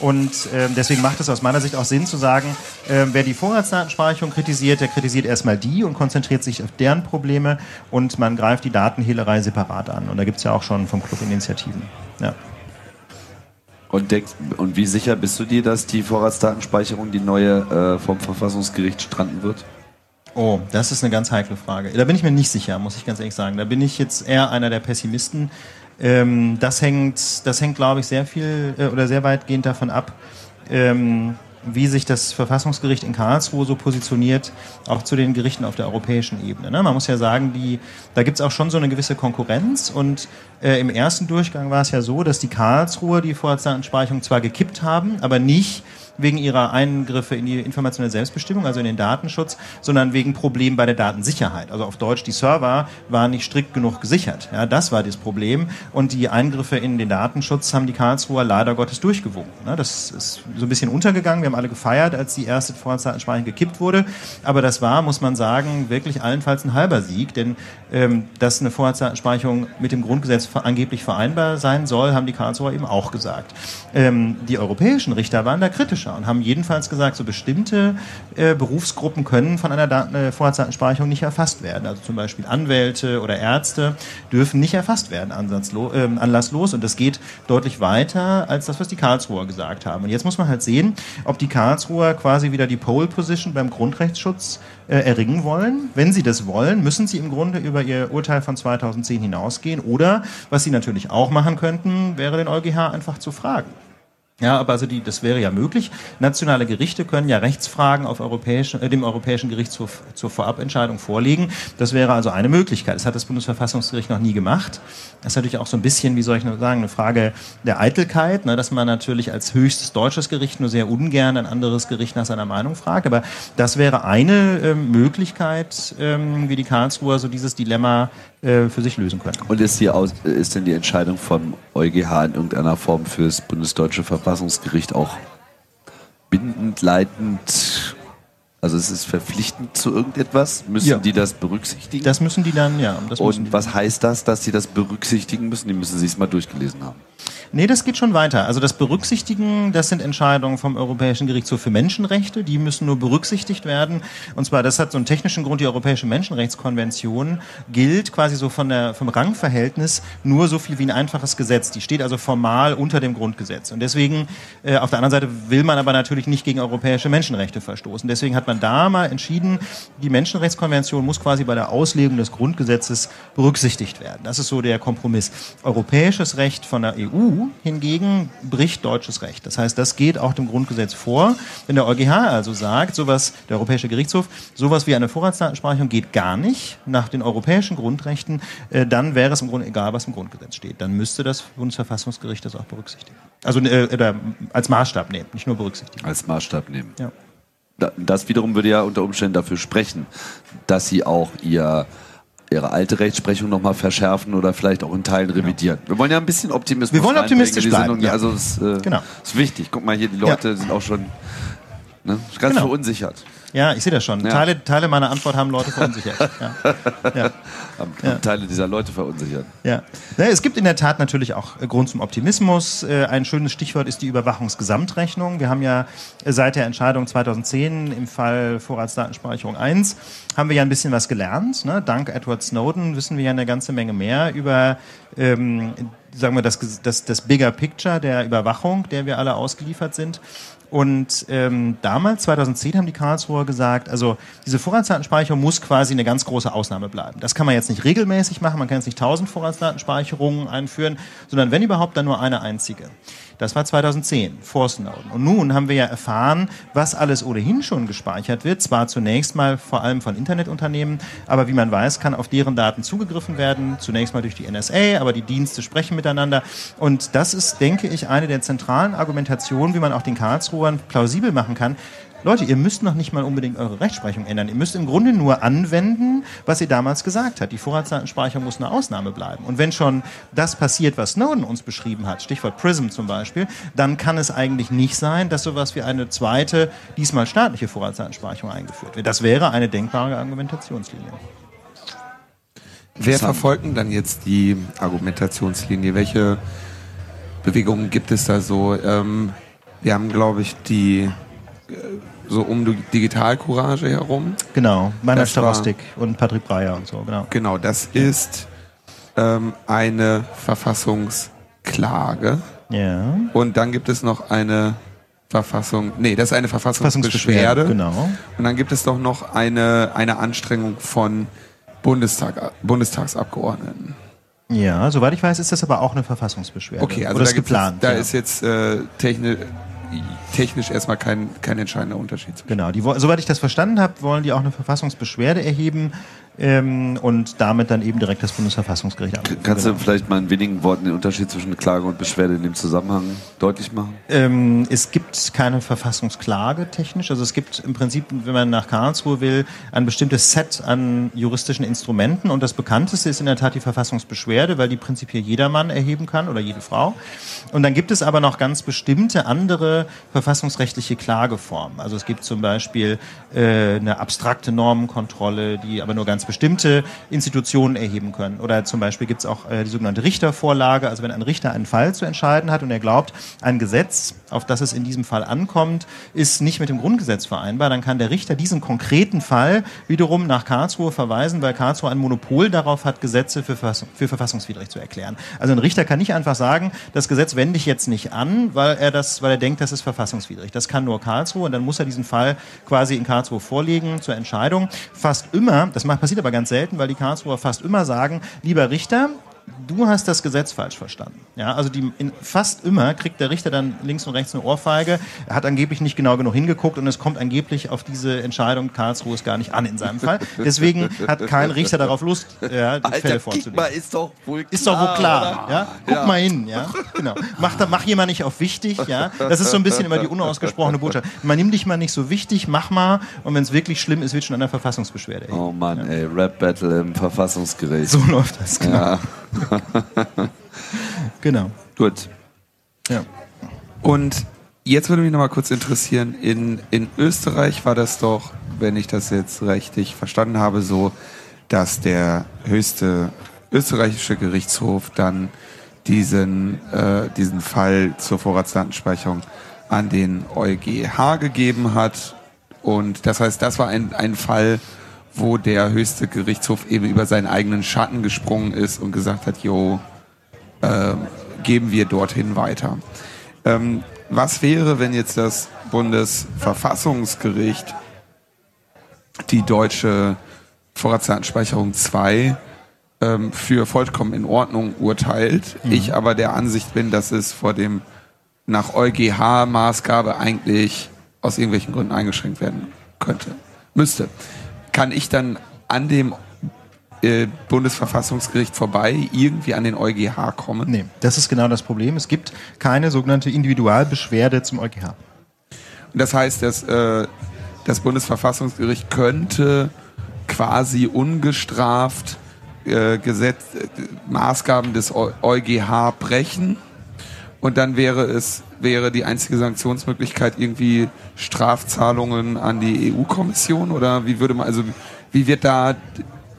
Und äh, deswegen macht es aus meiner Sicht auch Sinn zu sagen, äh, wer die Vorratsdatenspeicherung kritisiert, der kritisiert erstmal die und konzentriert sich auf deren Probleme und man greift die Datenhehlerei separat an. Und da gibt es ja auch schon vom Club Initiativen. Ja. Und, denk, und wie sicher bist du dir, dass die Vorratsdatenspeicherung die neue äh, vom Verfassungsgericht stranden wird? Oh, das ist eine ganz heikle Frage. Da bin ich mir nicht sicher, muss ich ganz ehrlich sagen. Da bin ich jetzt eher einer der Pessimisten. Ähm, das hängt, das hängt, glaube ich, sehr viel äh, oder sehr weitgehend davon ab, ähm, wie sich das Verfassungsgericht in Karlsruhe so positioniert, auch zu den Gerichten auf der europäischen Ebene. Ne? Man muss ja sagen, die, da gibt es auch schon so eine gewisse Konkurrenz und äh, im ersten Durchgang war es ja so, dass die Karlsruhe die Vorratsdatenspeicherung zwar gekippt haben, aber nicht wegen ihrer Eingriffe in die informationelle Selbstbestimmung, also in den Datenschutz, sondern wegen Problemen bei der Datensicherheit. Also auf Deutsch, die Server waren nicht strikt genug gesichert. Ja, das war das Problem. Und die Eingriffe in den Datenschutz haben die Karlsruher leider Gottes durchgewunken. Ne? Das ist so ein bisschen untergegangen. Wir haben alle gefeiert, als die erste Vorratsdatenspeicherung gekippt wurde. Aber das war, muss man sagen, wirklich allenfalls ein halber Sieg, denn ähm, dass eine Vorratsdatenspeicherung mit dem Grundgesetz angeblich vereinbar sein soll, haben die Karlsruher eben auch gesagt. Ähm, die europäischen Richter waren da kritischer und haben jedenfalls gesagt, so bestimmte äh, Berufsgruppen können von einer Daten äh, Vorratsdatenspeicherung nicht erfasst werden. Also zum Beispiel Anwälte oder Ärzte dürfen nicht erfasst werden äh, anlasslos und das geht deutlich weiter als das, was die Karlsruher gesagt haben. Und jetzt muss man halt sehen, ob die Karlsruher quasi wieder die Pole Position beim Grundrechtsschutz äh, erringen wollen. Wenn sie das wollen, müssen sie im Grunde über ihr Urteil von 2010 hinausgehen oder, was sie natürlich auch machen könnten, wäre den EuGH einfach zu fragen. Ja, aber also die, das wäre ja möglich. Nationale Gerichte können ja Rechtsfragen auf europäischen, äh, dem Europäischen Gerichtshof zur Vorabentscheidung vorlegen. Das wäre also eine Möglichkeit. Das hat das Bundesverfassungsgericht noch nie gemacht. Das ist natürlich auch so ein bisschen, wie soll ich nur sagen, eine Frage der Eitelkeit, ne, dass man natürlich als höchstes deutsches Gericht nur sehr ungern ein anderes Gericht nach seiner Meinung fragt. Aber das wäre eine ähm, Möglichkeit, ähm, wie die Karlsruher so dieses Dilemma äh, für sich lösen können. Und ist, die Aus ist denn die Entscheidung vom EuGH in irgendeiner Form für das bundesdeutsche Verfassungsgericht auch bindend, leitend? Also es ist verpflichtend zu irgendetwas? Müssen Ja. die das berücksichtigen? Das müssen die dann, ja. Und was heißt das, dass sie das berücksichtigen müssen? Die müssen sich es mal durchgelesen haben. Nee, das geht schon weiter. Also das Berücksichtigen, das sind Entscheidungen vom Europäischen Gerichtshof für Menschenrechte. Die müssen nur berücksichtigt werden. Und zwar, das hat so einen technischen Grund. Die Europäische Menschenrechtskonvention gilt quasi so von der, vom Rangverhältnis nur so viel wie ein einfaches Gesetz. Die steht also formal unter dem Grundgesetz. Und deswegen, äh, auf der anderen Seite will man aber natürlich nicht gegen europäische Menschenrechte verstoßen. Deswegen hat man da mal entschieden, die Menschenrechtskonvention muss quasi bei der Auslegung des Grundgesetzes berücksichtigt werden. Das ist so der Kompromiss. Europäisches Recht von der EU hingegen bricht deutsches Recht. Das heißt, das geht auch dem Grundgesetz vor. Wenn der EuGH also sagt, sowas, der Europäische Gerichtshof, sowas wie eine Vorratsdatenspeicherung geht gar nicht nach den europäischen Grundrechten, äh, dann wäre es im Grunde egal, was im Grundgesetz steht. Dann müsste das Bundesverfassungsgericht das auch berücksichtigen. Also äh, als Maßstab nehmen, nicht nur berücksichtigen. Als Maßstab nehmen. Ja. Da- Das wiederum würde ja unter Umständen dafür sprechen, dass sie auch ihr ihre alte Rechtsprechung nochmal verschärfen oder vielleicht auch in Teilen revidieren. Wir wollen ja ein bisschen Optimismus Wir wollen optimistisch bleiben, Sendung. ja. Also es äh, Genau. ist wichtig. Guck mal hier, die Leute sind auch schon ne, ganz Genau. verunsichert. Ja, ich sehe das schon. Ja. Teile, Teile meiner Antwort haben Leute verunsichert. <laughs> ja. Ja. Haben, haben Teile dieser Leute verunsichert. Ja. es gibt in der Tat natürlich auch Grund zum Optimismus. Äh, Ein schönes Stichwort ist die Überwachungsgesamtrechnung. Wir haben ja seit der Entscheidung 2010 im Fall Vorratsdatenspeicherung 1 haben wir ja ein bisschen was gelernt. Ne? Dank Edward Snowden wissen wir ja eine ganze Menge mehr über ähm, sagen wir das, das, das Bigger Picture der Überwachung, der wir alle ausgeliefert sind. Und ähm, damals, 2010, haben die Karlsruher gesagt, also diese Vorratsdatenspeicherung muss quasi eine ganz große Ausnahme bleiben. Das kann man jetzt nicht regelmäßig machen, man kann jetzt nicht tausend Vorratsdatenspeicherungen einführen, sondern wenn überhaupt, dann nur eine einzige. Das war 2010, vor Snowden. Und nun haben wir ja erfahren, was alles ohnehin schon gespeichert wird. Zwar zunächst mal vor allem von Internetunternehmen, aber wie man weiß, kann auf deren Daten zugegriffen werden. Zunächst mal durch die NSA, aber die Dienste sprechen miteinander. Und das ist, denke ich, eine der zentralen Argumentationen, wie man auch den Karlsruhern plausibel machen kann. Leute, ihr müsst noch nicht mal unbedingt eure Rechtsprechung ändern. Ihr müsst im Grunde nur anwenden, was ihr damals gesagt habt. Die Vorratsdatenspeicherung muss eine Ausnahme bleiben. Und wenn schon das passiert, was Snowden uns beschrieben hat, Stichwort PRISM zum Beispiel, dann kann es eigentlich nicht sein, dass sowas wie eine zweite, diesmal staatliche Vorratsdatenspeicherung eingeführt wird. Das wäre eine denkbare Argumentationslinie. Wer verfolgt denn dann jetzt die Argumentationslinie? Welche Bewegungen gibt es da so? Ähm, wir haben, glaube ich, die äh, so um die Digitalcourage herum. Genau, Meiner Starostik und Patrick Breyer und so, genau. Genau, das ist ähm, eine Verfassungsklage. Ja. Und dann gibt es noch eine Verfassung, nee, das ist eine Verfassungsbeschwerde. Genau. Und dann gibt es doch noch eine, eine Anstrengung von Bundestag, Bundestagsabgeordneten. Ja, soweit ich weiß, ist das aber auch eine Verfassungsbeschwerde. Okay, also Oder da, ist geplant. Jetzt, da ja. ist jetzt äh, techni technisch erstmal kein, kein entscheidender Unterschied. Genau, die, soweit ich das verstanden habe, wollen die auch eine Verfassungsbeschwerde erheben. Ähm, und damit dann eben direkt das Bundesverfassungsgericht anrufen. Kannst Genau. du vielleicht mal in wenigen Worten den Unterschied zwischen Klage und Beschwerde in dem Zusammenhang deutlich machen? Ähm, es gibt keine Verfassungsklage technisch. Also es gibt im Prinzip, wenn man nach Karlsruhe will, ein bestimmtes Set an juristischen Instrumenten. Und das bekannteste ist in der Tat die Verfassungsbeschwerde, weil die prinzipiell jedermann erheben kann oder jede Frau. Und dann gibt es aber noch ganz bestimmte andere verfassungsrechtliche Klageformen. Also es gibt zum Beispiel äh, eine abstrakte Normenkontrolle, die aber nur ganz bestimmte Institutionen erheben können. Oder zum Beispiel gibt es auch äh, die sogenannte Richtervorlage. Also wenn ein Richter einen Fall zu entscheiden hat und er glaubt, ein Gesetz, auf das es in diesem Fall ankommt, ist nicht mit dem Grundgesetz vereinbar, dann kann der Richter diesen konkreten Fall wiederum nach Karlsruhe verweisen, weil Karlsruhe ein Monopol darauf hat, Gesetze für, für verfassungswidrig zu erklären. Also ein Richter kann nicht einfach sagen, das Gesetz wende ich jetzt nicht an, weil er das, weil er denkt, das ist verfassungswidrig. Das kann nur Karlsruhe und dann muss er diesen Fall quasi in Karlsruhe vorlegen zur Entscheidung. Fast immer, das macht, passiert aber ganz selten, weil die Karlsruher fast immer sagen, lieber Richter, du hast das Gesetz falsch verstanden. Ja, also die, in, fast immer kriegt der Richter dann links und rechts eine Ohrfeige. Er hat angeblich nicht genau genug hingeguckt und es kommt angeblich auf diese Entscheidung Karlsruhe es gar nicht an in seinem Fall. Deswegen hat kein Richter darauf Lust, ja, die Fälle vorzulegen. ist doch wohl klar. Ist doch wohl klar, oder? ja? Guck Ja. mal hin, ja? Genau. Mach, da, mach jemand nicht auf wichtig, ja? Das ist so ein bisschen immer die unausgesprochene Botschaft. Man nimm dich mal nicht so wichtig, mach mal und wenn es wirklich schlimm ist, wird schon an der Verfassungsbeschwerde. erheben. Oh Mann, ey, Rap-Battle im Verfassungsgericht. So läuft das, genau. Ja. <laughs> genau. Gut. Ja. Und jetzt würde mich noch mal kurz interessieren, in, in Österreich war das doch, wenn ich das jetzt richtig verstanden habe, so, dass der höchste österreichische Gerichtshof dann diesen, äh, diesen Fall zur Vorratsdatenspeicherung an den EuGH gegeben hat. Und das heißt, das war ein, ein Fall, wo der höchste Gerichtshof eben über seinen eigenen Schatten gesprungen ist und gesagt hat, jo, ähm, geben wir dorthin weiter. Ähm, was wäre, wenn jetzt das Bundesverfassungsgericht die deutsche Vorratsdatenspeicherung 2 ähm, für vollkommen in Ordnung urteilt, ich aber der Ansicht bin, dass es vor dem nach EuGH-Maßgabe eigentlich aus irgendwelchen Gründen eingeschränkt werden könnte, müsste. Kann ich dann an dem äh, Bundesverfassungsgericht vorbei irgendwie an den EuGH kommen? Nee, das ist genau das Problem. Es gibt keine sogenannte Individualbeschwerde zum EuGH. Und das heißt, dass äh, das Bundesverfassungsgericht könnte quasi ungestraft äh, Gesetz, äh, Maßgaben des Eu- EuGH brechen und dann wäre es wäre die einzige Sanktionsmöglichkeit irgendwie Strafzahlungen an die EU-Kommission oder wie würde man also wie wird da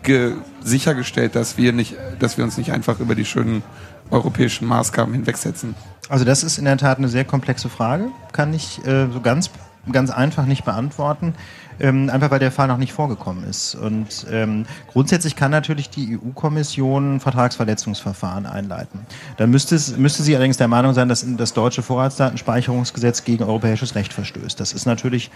ge sichergestellt, dass wir nicht dass wir uns nicht einfach über die schönen europäischen Maßgaben hinwegsetzen? Also das ist in der Tat eine sehr komplexe Frage, kann ich äh, so ganz, ganz einfach nicht beantworten, ähm, einfach weil der Fall noch nicht vorgekommen ist. Und ähm, grundsätzlich kann natürlich die EU-Kommission Vertragsverletzungsverfahren einleiten. Dann müsste, es, müsste sie allerdings der Meinung sein, dass das deutsche Vorratsdatenspeicherungsgesetz gegen europäisches Recht verstößt. Das ist natürlich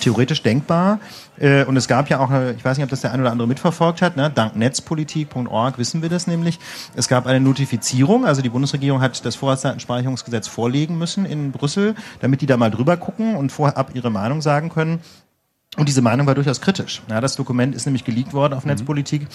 theoretisch denkbar. Äh, und es gab ja auch, eine, ich weiß nicht, ob das der ein oder andere mitverfolgt hat, ne? dank netzpolitik.org wissen wir das nämlich. Es gab eine Notifizierung, also die Bundesregierung hat das Vorratsdatenspeicherungsgesetz vorlegen müssen in Brüssel, damit die da mal drüber gucken und vorab ihre Meinung sagen können. Und diese Meinung war durchaus kritisch. Ja, das Dokument ist nämlich geleakt worden auf Netzpolitik.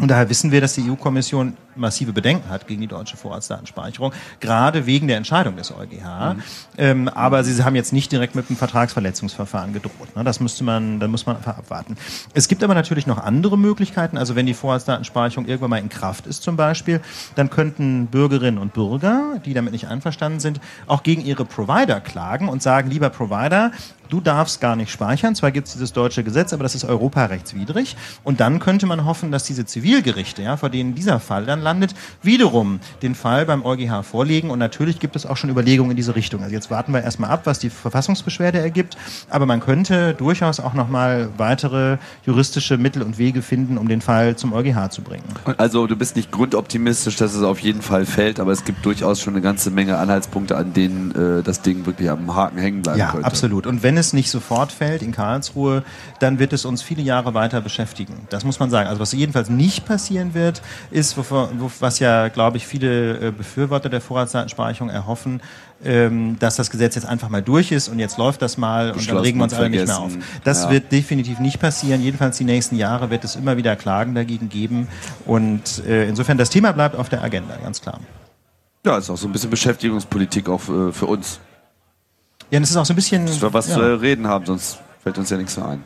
Und daher wissen wir, dass die EU-Kommission massive Bedenken hat gegen die deutsche Vorratsdatenspeicherung, gerade wegen der Entscheidung des EuGH. Ähm, aber sie haben jetzt nicht direkt mit einem Vertragsverletzungsverfahren gedroht. Ne? Das müsste man, da muss man einfach abwarten. Es gibt aber natürlich noch andere Möglichkeiten. Also wenn die Vorratsdatenspeicherung irgendwann mal in Kraft ist zum Beispiel, dann könnten Bürgerinnen und Bürger, die damit nicht einverstanden sind, auch gegen ihre Provider klagen und sagen, lieber Provider, du darfst gar nicht speichern. Zwar gibt es dieses deutsche Gesetz, aber das ist europarechtswidrig. Und dann könnte man hoffen, dass diese Zivilgerichte, ja, vor denen dieser Fall dann landet, wiederum den Fall beim EuGH vorlegen. Und natürlich gibt es auch schon Überlegungen in diese Richtung. Also jetzt warten wir erstmal ab, was die Verfassungsbeschwerde ergibt. Aber man könnte durchaus auch nochmal weitere juristische Mittel und Wege finden, um den Fall zum EuGH zu bringen. Also du bist nicht grundoptimistisch, dass es auf jeden Fall fällt, aber es gibt durchaus schon eine ganze Menge Anhaltspunkte, an denen äh, das Ding wirklich am Haken hängen bleiben Ja, könnte. absolut. Und wenn es nicht sofort fällt in Karlsruhe, dann wird es uns viele Jahre weiter beschäftigen. Das muss man sagen. Also was jedenfalls nicht passieren wird, ist, wovor, wo, was ja, glaube ich, viele äh, Befürworter der Vorratsdatenspeicherung erhoffen, ähm, dass das Gesetz jetzt einfach mal durch ist und jetzt läuft das mal und dann regen wir uns alle nicht mehr auf. Das Ja. wird definitiv nicht passieren. Jedenfalls die nächsten Jahre wird es immer wieder Klagen dagegen geben. Und äh, insofern, das Thema bleibt auf der Agenda, ganz klar. Ja, ist auch so ein bisschen Beschäftigungspolitik auch für, für uns. Ja, und es ist auch so ein bisschen. Dass wir was ja. zu reden haben, sonst fällt uns ja nichts mehr ein.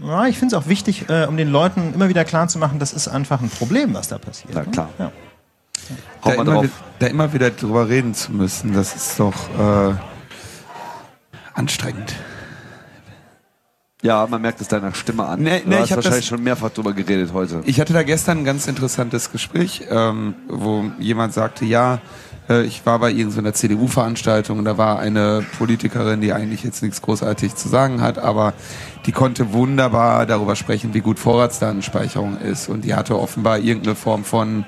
Ja, ich finde es auch wichtig, äh, um den Leuten immer wieder klarzumachen, das ist einfach ein Problem, was da passiert. Na ne? klar. Ja. Hau Da immer, drauf. wi- da immer wieder drüber reden zu müssen, das ist doch äh, anstrengend. Ja, man merkt es deiner Stimme an. Nee, du nee, hast ich wahrscheinlich das- schon mehrfach drüber geredet heute. Ich hatte da gestern ein ganz interessantes Gespräch, ähm, wo jemand sagte, ja, ich war bei irgendeiner CDU-Veranstaltung und da war eine Politikerin, die eigentlich jetzt nichts großartig zu sagen hat, aber die konnte wunderbar darüber sprechen, wie gut Vorratsdatenspeicherung ist und die hatte offenbar irgendeine Form von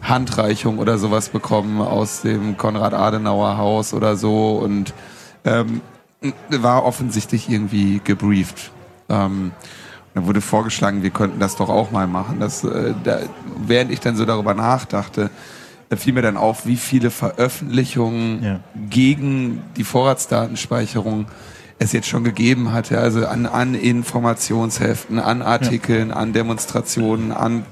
Handreichung oder sowas bekommen aus dem Konrad-Adenauer-Haus oder so und ähm, war offensichtlich irgendwie gebrieft. Ähm, dann wurde vorgeschlagen, wir könnten das doch auch mal machen. Das, äh, da, während ich dann so darüber nachdachte, da fiel mir dann auf, wie viele Veröffentlichungen Ja. gegen die Vorratsdatenspeicherung es jetzt schon gegeben hatte. Also an, an Informationsheften, an Artikeln, an Demonstrationen, an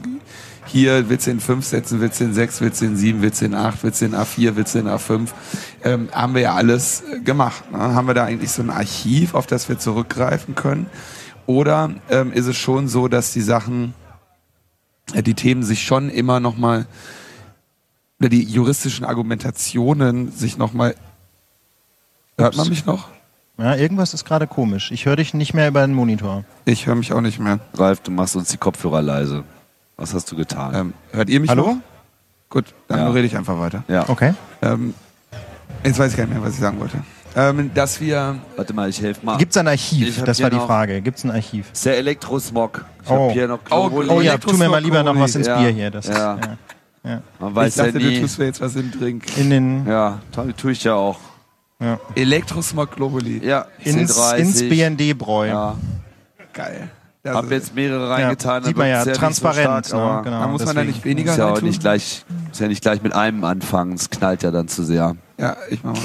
hier willst du in fünf setzen, willst du in sechs, willst du in sieben, willst du in acht, willst du in A4, willst du in A5. Ähm, haben wir ja alles äh, gemacht. Ne? Haben wir da eigentlich so ein Archiv, auf das wir zurückgreifen können? Oder ähm, ist es schon so, dass die Sachen, äh, die Themen sich schon immer noch mal oder die juristischen Argumentationen sich noch mal Hört man mich noch? Ja, irgendwas ist gerade komisch. Ich höre dich nicht mehr über den Monitor. Ich höre mich auch nicht mehr. Ralf, du machst uns die Kopfhörer leise. Was hast du getan? Ähm, hört ihr mich Hallo? noch? Gut, dann Ja. rede ich einfach weiter. ja. Okay. Ähm, jetzt weiß ich gar nicht mehr, was ich sagen wollte. Ähm, dass wir Warte mal, ich helfe mal. Gibt es ein Archiv? Das war die Frage. Gibt es ein Archiv? ist der Elektrosmog. Ich Oh. hab hier noch Oh, Globuli. Oh ja, tu mir mal lieber noch was ins Ja. Bier hier. Das Ja. Ist, ja. Ja. Man ich weiß ja dachte, du nie. tust mir jetzt was im Drink. In den Ja, tu- tue ich ja auch. ja. Elektrosmog Globuli. Ja, ins, C30. ins BND-Bräu. Ja, Geil. Das hab jetzt mehrere reingetan. sieht dann man ja, wird's transparent, so stark, ne? Genau, da muss man da deswegen. nicht weniger Ist ja auch nicht gleich, ist ja nicht gleich mit einem anfangen. Es knallt ja dann zu sehr. Ja, ich mach mal.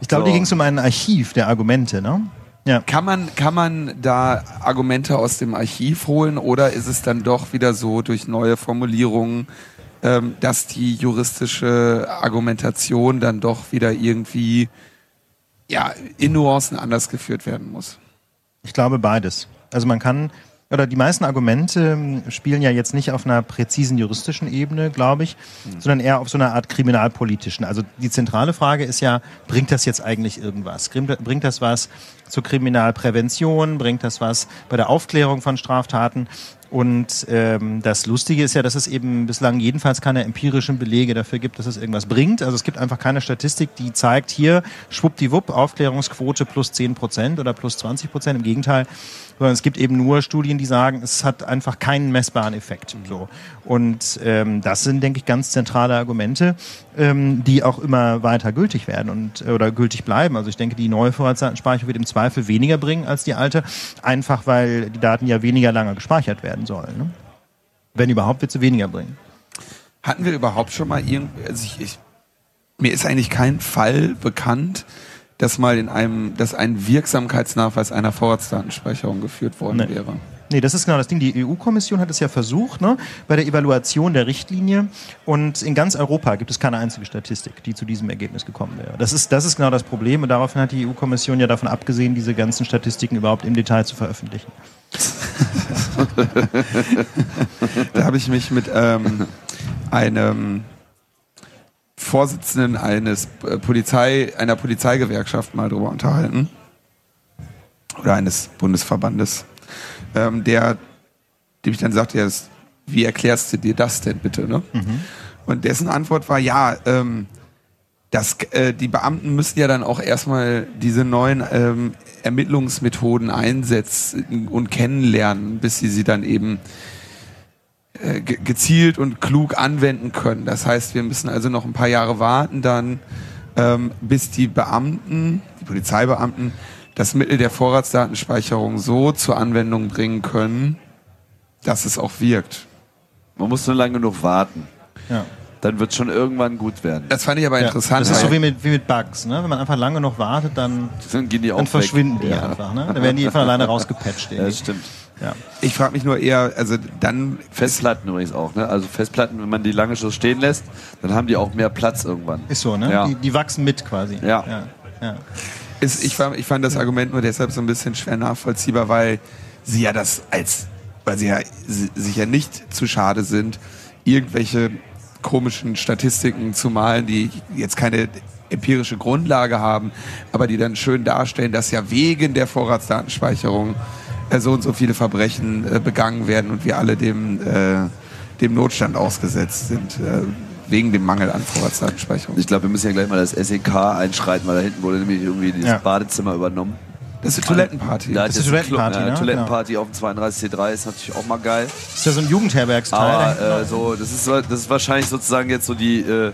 Ich glaube, So. dir ging es um ein Archiv der Argumente, ne? Ja. Kann man, kann man da Argumente aus dem Archiv holen oder ist es dann doch wieder so durch neue Formulierungen, ähm, dass die juristische Argumentation dann doch wieder irgendwie ja, in Nuancen anders geführt werden muss? Ich glaube beides. Also man kann, oder die meisten Argumente spielen ja jetzt nicht auf einer präzisen juristischen Ebene, glaube ich, sondern eher auf so einer Art kriminalpolitischen. Also die zentrale Frage ist ja, bringt das jetzt eigentlich irgendwas? Bringt bringt das was zur Kriminalprävention? Bringt das was bei der Aufklärung von Straftaten? Und ähm, das Lustige ist ja, dass es eben bislang jedenfalls keine empirischen Belege dafür gibt, dass es irgendwas bringt. Also es gibt einfach keine Statistik, die zeigt, hier schwuppdiwupp, Aufklärungsquote plus 10 Prozent oder plus 20 Prozent. Im Gegenteil, sondern es gibt eben nur Studien, die sagen, es hat einfach keinen messbaren Effekt. So. Und ähm, das sind, denke ich, ganz zentrale Argumente, ähm, die auch immer weiter gültig werden und oder gültig bleiben. Also ich denke, die neue Vorratsdatenspeicherung wird im Zweifel weniger bringen als die alte, einfach weil die Daten ja weniger lange gespeichert werden sollen. Ne? Wenn überhaupt, wird sie weniger bringen. Hatten wir überhaupt schon mal irgendwie, also ich, ich, mir ist eigentlich kein Fall bekannt, dass mal in einem, dass ein Wirksamkeitsnachweis einer Vorratsdatenspeicherung geführt worden Nee. wäre. Nee, das ist genau das Ding. Die EU-Kommission hat es ja versucht, ne, bei der Evaluation der Richtlinie. Und in ganz Europa gibt es keine einzige Statistik, die zu diesem Ergebnis gekommen wäre. Das ist, das ist genau das Problem. Und daraufhin hat die EU-Kommission ja davon abgesehen, diese ganzen Statistiken überhaupt im Detail zu veröffentlichen. <laughs> Da habe ich mich mit ähm, einem Vorsitzenden eines äh, Polizei, einer Polizeigewerkschaft mal drüber unterhalten. Oder eines Bundesverbandes. Ähm, der, dem ich dann sagte, ja, das, wie erklärst du dir das denn bitte? Ne? Und dessen Antwort war, ja, ähm, das, äh, die Beamten müssen ja dann auch erstmal diese neuen ähm, Ermittlungsmethoden einsetzen und kennenlernen, bis sie sie dann eben äh, ge gezielt und klug anwenden können. Das heißt, wir müssen also noch ein paar Jahre warten dann, ähm, bis die Beamten die Polizeibeamten, das Mittel der Vorratsdatenspeicherung so zur Anwendung bringen können, dass es auch wirkt. Man muss nur lange genug warten. Ja. Dann wird schon irgendwann gut werden. Das fand ich aber Ja, interessant. Das ist so wie mit, wie mit Bugs. Ne? Wenn man einfach lange noch wartet, dann, Dann gehen die auch dann weg. verschwinden die Ja. einfach. Ne? Dann werden die von alleine rausgepatcht. Irgendwie. <laughs> das stimmt. Ja. ich frage mich nur eher, also dann Festplatten übrigens auch, ne? Also Festplatten, wenn man die lange so stehen lässt, dann haben die auch mehr Platz irgendwann. Ist so, ne? Ja. Die, die wachsen mit quasi. Ja. ja. ja. ist, ich, fand, ich fand das Argument nur deshalb so ein bisschen schwer nachvollziehbar, weil sie ja das als, weil sie ja si- sich ja nicht zu schade sind, irgendwelche komischen Statistiken zu malen, die jetzt keine empirische Grundlage haben, aber die dann schön darstellen, dass ja wegen der Vorratsdatenspeicherung äh, so und so viele Verbrechen äh, begangen werden und wir alle dem, äh, dem Notstand ausgesetzt sind, äh, wegen dem Mangel an Vorratsdatenspeicherung. Ich glaube, wir müssen ja gleich mal das SEK einschreiten, weil da hinten wurde nämlich irgendwie das Ja. Badezimmer übernommen. Das ist eine Toilettenparty. Da Das ist eine Toilettenparty, Club, ne? Toilettenparty auf dem 32C3 ist natürlich auch mal geil. Ist ja so ein Jugendherbergsteil. Aber äh, so, das ist, das ist wahrscheinlich sozusagen jetzt so die äh,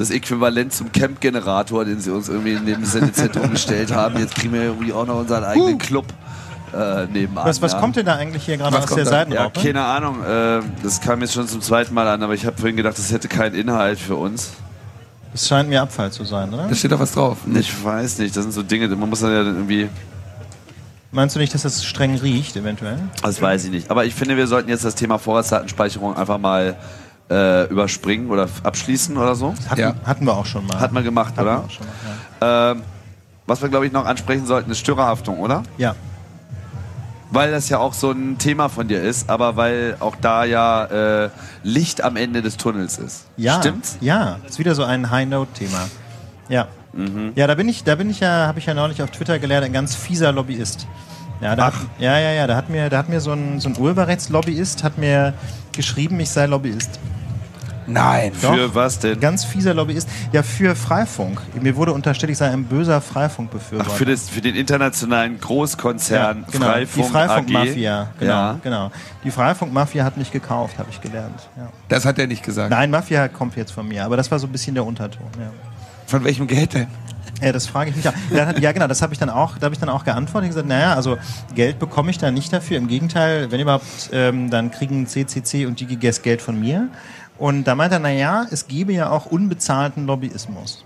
das Äquivalent zum Camp-Generator, den sie uns irgendwie in dem Sendezentrum <laughs> gestellt haben. Jetzt kriegen wir irgendwie auch noch unseren eigenen Club äh, nebenan. was was ja. kommt denn da eigentlich hier gerade aus der? Seitenraupe? Ja, keine Ahnung. Äh, das kam jetzt schon zum zweiten Mal an, aber ich habe vorhin gedacht, das hätte keinen Inhalt für uns. Das scheint mir Abfall zu sein, oder? Da steht doch was drauf. Ich weiß nicht, das sind so Dinge, man muss dann ja irgendwie. Meinst du nicht, dass das streng riecht, eventuell? Das weiß ich nicht. Aber ich finde, wir sollten jetzt das Thema Vorratsdatenspeicherung einfach mal äh, überspringen oder abschließen oder so. Hatten, Ja. hatten wir auch schon mal. Hat man gemacht, Hatten wir oder? auch schon mal, Ähm, was wir, glaube ich, noch ansprechen sollten, ist Störerhaftung, oder? ja. Weil das ja auch so ein Thema von dir ist, aber weil auch da ja äh, Licht am Ende des Tunnels ist. Ja, Stimmt's? Ja, ist wieder so ein High-Note-Thema. Ja. Ja, da bin ich, da bin ich ja, habe ich ja neulich auf Twitter gelernt, ein ganz fieser Lobbyist. Ja, da, Hat, ja, ja, ja, da hat mir, da hat mir so ein, so ein Urheberrechtslobbyist hat mir geschrieben, ich sei Lobbyist. Nein. Doch. Für was denn? Ganz fieser Lobbyist. Ja, für Freifunk. Mir wurde unterstellt, ich sei ein böser Freifunkbefürworter. Ach, für, das, für den internationalen Großkonzern genau. Freifunk Die Freifunk-Mafia. Genau, Ja. genau. Die Freifunk-Mafia hat mich gekauft, habe ich gelernt. Ja. Das hat er nicht gesagt. Nein, Mafia kommt jetzt von mir, aber das war so ein bisschen der Unterton. Ja. Von welchem Geld denn? Ja, das frage ich mich auch. Ja, ja genau, das habe ich dann auch, da habe ich dann auch geantwortet und gesagt, naja, also Geld bekomme ich da nicht dafür. Im Gegenteil, wenn überhaupt, ähm, dann kriegen CCC und DigiGuess Geld von mir. Und da meinte er, naja, es gebe ja auch unbezahlten Lobbyismus.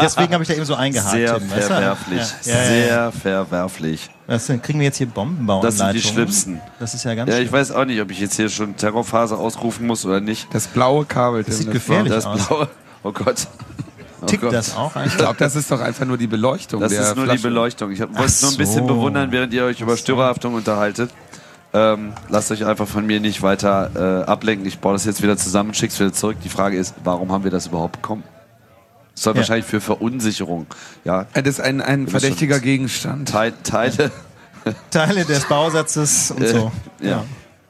Deswegen habe ich da eben so eingehakt. Sehr weißt du? verwerflich. Ja, ja, Sehr ja. verwerflich. Was denn, kriegen wir jetzt hier Bombenbauanleitungen? Das sind die schlimmsten. Das ist ja ganz Ja, ich schlimm. weiß auch nicht, ob ich jetzt hier schon Terrorphase ausrufen muss oder nicht. Das blaue Kabel. Das sieht gefährlich Das aus. blaue. Oh Gott. Oh Tickt Gott. das auch Ich eigentlich? glaube, das ist doch einfach nur die Beleuchtung. Das der ist nur Flasche. die Beleuchtung. Ich wollte es nur ein so. bisschen bewundern, während ihr euch über Störerhaftung unterhaltet. Ähm, lasst euch einfach von mir nicht weiter äh, ablenken. Ich baue das jetzt wieder zusammen, schick's wieder zurück. Die Frage ist, warum haben wir das überhaupt bekommen? Das soll Ja. wahrscheinlich für Verunsicherung. Ja, Das ist ein, ein verdächtiger Gegenstand. Teil, Teile. <laughs> Teile des Bausatzes und so. Äh, ja.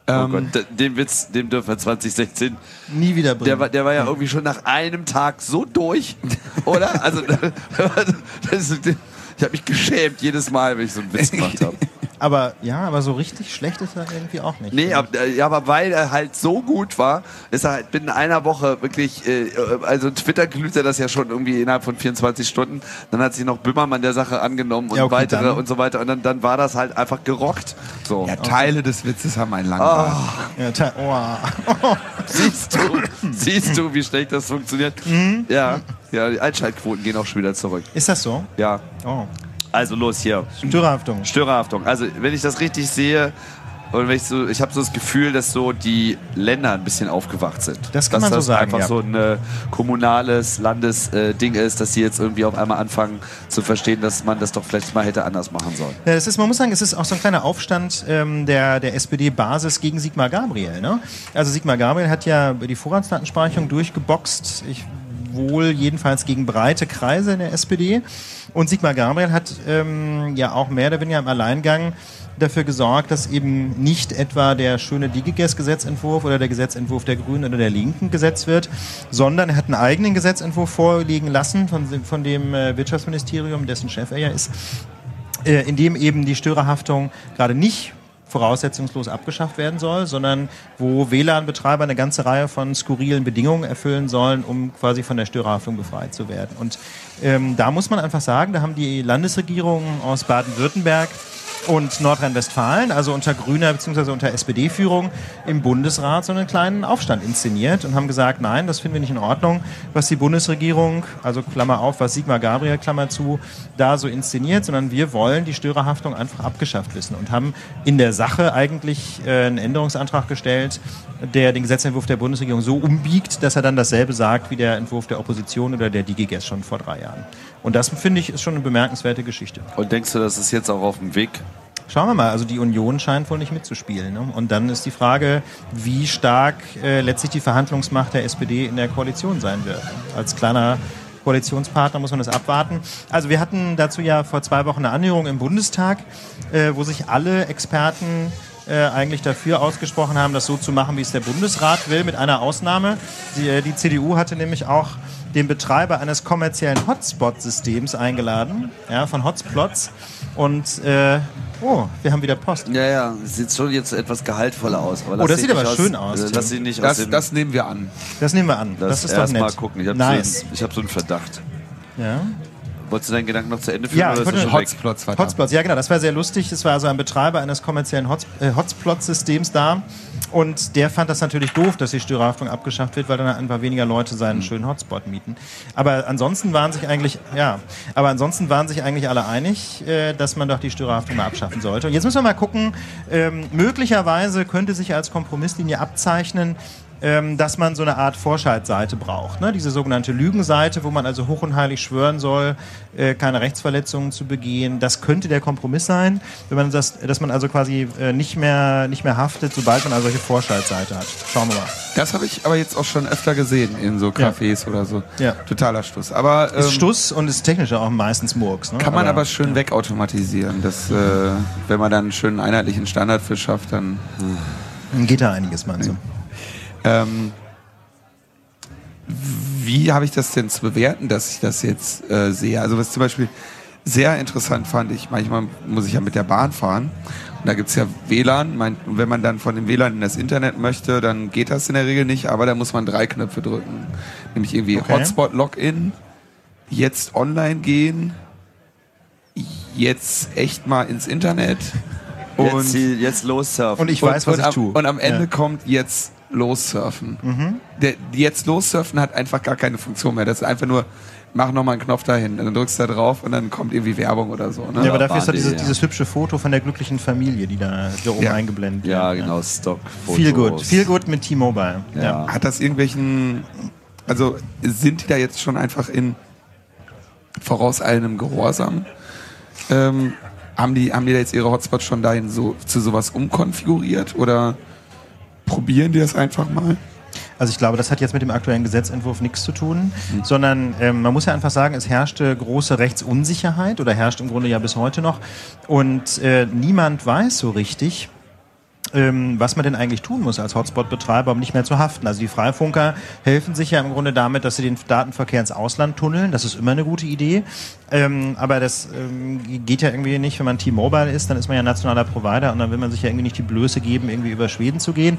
Oh Ähm, Gott, den Witz, den dürfen wir 2016. Nie wieder bringen. Der war, der war ja irgendwie schon nach einem Tag so durch, oder? Also, <laughs> das ist, ich habe mich geschämt jedes Mal, wenn ich so einen Witz gemacht <laughs> habe. Aber ja, aber so richtig schlecht ist er irgendwie auch nicht. Nee, aber, äh, ja, aber weil er halt so gut war, ist er halt binnen einer Woche wirklich, äh, also Twitter glüht er das ja schon irgendwie innerhalb von 24 Stunden. Dann hat sich noch Böhmermann der Sache angenommen und Ja, okay, weitere dann. und so weiter. Und dann, dann war das halt einfach gerockt. So. ja, Teile des Witzes haben einen langen Ah. Bart. Ja, oh. <laughs> Siehst du, siehst du, wie schlecht das funktioniert? Mhm. Ja, ja, die Einschaltquoten gehen auch schon wieder zurück. Ist das so? Ja, Oh. Also los hier. Störerhaftung. Störerhaftung. Also wenn ich das richtig sehe und wenn ich so, ich habe so das Gefühl, dass so die Länder ein bisschen aufgewacht sind. Das kann dass man so das sagen, einfach ja. so ein äh, kommunales Landesding ist, dass sie jetzt irgendwie auf einmal anfangen zu verstehen, dass man das doch vielleicht mal hätte anders machen sollen. Ja, das ist, man muss sagen, es ist auch so ein kleiner Aufstand ähm, der, der SPD-Basis gegen Sigmar Gabriel. Ne? Also Sigmar Gabriel hat ja die Vorratsdatenspeicherung durchgeboxt, ich, wohl jedenfalls gegen breite Kreise in der SPD. Und Sigmar Gabriel hat ähm, ja auch mehr oder weniger im Alleingang dafür gesorgt, dass eben nicht etwa der schöne Digiges-Gesetzentwurf oder der Gesetzentwurf der Grünen oder der Linken gesetzt wird, sondern er hat einen eigenen Gesetzentwurf vorlegen lassen von, von dem äh, Wirtschaftsministerium, dessen Chef er ja ist, äh, in dem eben die Störerhaftung gerade nicht voraussetzungslos abgeschafft werden soll, sondern wo WLAN-Betreiber eine ganze Reihe von skurrilen Bedingungen erfüllen sollen, um quasi von der Störerhaftung befreit zu werden. Und ähm, da muss man einfach sagen, da haben die Landesregierungen aus Baden-Württemberg und Nordrhein-Westfalen, also unter grüner bzw. unter SPD-Führung im Bundesrat so einen kleinen Aufstand inszeniert und haben gesagt, nein, das finden wir nicht in Ordnung, was die Bundesregierung, also Klammer auf, was Sigmar Gabriel, Klammer zu, da so inszeniert, sondern wir wollen die Störerhaftung einfach abgeschafft wissen und haben in der Sache eigentlich äh, einen Änderungsantrag gestellt, der den Gesetzentwurf der Bundesregierung so umbiegt, dass er dann dasselbe sagt wie der Entwurf der Opposition oder der DGGS schon vor drei Jahren. Und das finde ich ist schon eine bemerkenswerte Geschichte. Und denkst du, das ist jetzt auch auf dem Weg? Schauen wir mal, also die Union scheint wohl nicht mitzuspielen. Ne? Und dann ist die Frage, wie stark äh, letztlich die Verhandlungsmacht der SPD in der Koalition sein wird. Als kleiner Koalitionspartner muss man das abwarten. Also wir hatten dazu ja vor zwei Wochen eine Anhörung im Bundestag, äh, wo sich alle Experten äh, eigentlich dafür ausgesprochen haben, das so zu machen, wie es der Bundesrat will, mit einer Ausnahme. Die, äh, die CDU hatte nämlich auch den Betreiber eines kommerziellen Hotspot-Systems eingeladen, ja, von Hotspots. Und äh, oh, wir haben wieder Post. Ja, ja, sieht schon jetzt etwas gehaltvoller aus. oh, das sieht aber aus, schön aus. Lass sie nicht Das, aus dem, das nehmen wir an. Das nehmen wir an. Das, das ist doch erst mal nett. gucken. Ich habe nice. so, ich hab so einen Verdacht. Ja. Wolltest du deinen Gedanken noch zu Ende führen? Ja, oder ich ist? Hotspots. Hotspots, ja genau, das war sehr lustig. Das war also ein Betreiber eines kommerziellen Hots äh, Hotspot-Systems da. Und der fand das natürlich doof, dass die Störerhaftung abgeschafft wird, weil dann einfach weniger Leute seinen schönen Hotspot mieten. Aber ansonsten waren sich eigentlich, ja, aber ansonsten waren sich eigentlich alle einig, äh, dass man doch die Störerhaftung mal abschaffen sollte. Und jetzt müssen wir mal gucken, ähm, möglicherweise könnte sich als Kompromisslinie abzeichnen, ähm, dass man so eine Art Vorschaltseite braucht. Ne? Diese sogenannte Lügenseite, wo man also hoch und heilig schwören soll, äh, keine Rechtsverletzungen zu begehen. Das könnte der Kompromiss sein, wenn man das, dass man also quasi äh, nicht, mehr, nicht mehr haftet, sobald man eine solche Vorschaltseite hat. Schauen wir mal. Das habe ich aber jetzt auch schon öfter gesehen in so Cafés oder so. Ja. Totaler Stuss. Aber ähm, Ist Stuss und ist technisch auch meistens Murks. Ne? kann man aber schön wegautomatisieren. Das, äh, wenn man dann einen schönen einheitlichen Standard für schafft, dann Geht da einiges, meinst du? Ähm, wie habe ich das denn zu bewerten, dass ich das jetzt äh, sehe? Also was zum Beispiel sehr interessant fand ich, manchmal muss ich ja mit der Bahn fahren und da gibt's ja WLAN. Mein, und wenn man dann von dem WLAN in das Internet möchte, dann geht das in der Regel nicht, aber da muss man drei Knöpfe drücken. Nämlich irgendwie Okay. Hotspot-Login, jetzt online gehen, jetzt echt mal ins Internet und Jetzt, jetzt los surfen. Und ich weiß, was und ich am, tue. Und am Ende Ja. kommt jetzt lossurfen. Der, jetzt lossurfen hat einfach gar keine Funktion mehr. Das ist einfach nur, mach nochmal einen Knopf dahin. Und dann drückst du da drauf und dann kommt irgendwie Werbung oder so. Ne? Ja, aber dafür ist da Barbie, dieses, ja. dieses hübsche Foto von der glücklichen Familie, die da hier oben Ja. eingeblendet ja, wird. genau, Stock. Viel gut, viel gut mit T-Mobile. Ja. Hat das irgendwelchen, also sind die da jetzt schon einfach in vorauseilendem Gehorsam? Ähm, haben, die, haben die da jetzt ihre Hotspots schon dahin so, zu sowas umkonfiguriert oder probieren die das einfach mal? Also ich glaube, das hat jetzt mit dem aktuellen Gesetzentwurf nichts zu tun, sondern ähm, man muss ja einfach sagen, es herrschte große Rechtsunsicherheit oder herrscht im Grunde ja bis heute noch und äh, niemand weiß so richtig, ähm, was man denn eigentlich tun muss als Hotspot-Betreiber, um nicht mehr zu haften. Also die Freifunker helfen sich ja im Grunde damit, dass sie den Datenverkehr ins Ausland tunneln. Das ist immer eine gute Idee. Ähm, aber das ähm, geht ja irgendwie nicht, wenn man T-Mobile ist, dann ist man ja nationaler Provider und dann will man sich ja irgendwie nicht die Blöße geben, irgendwie über Schweden zu gehen.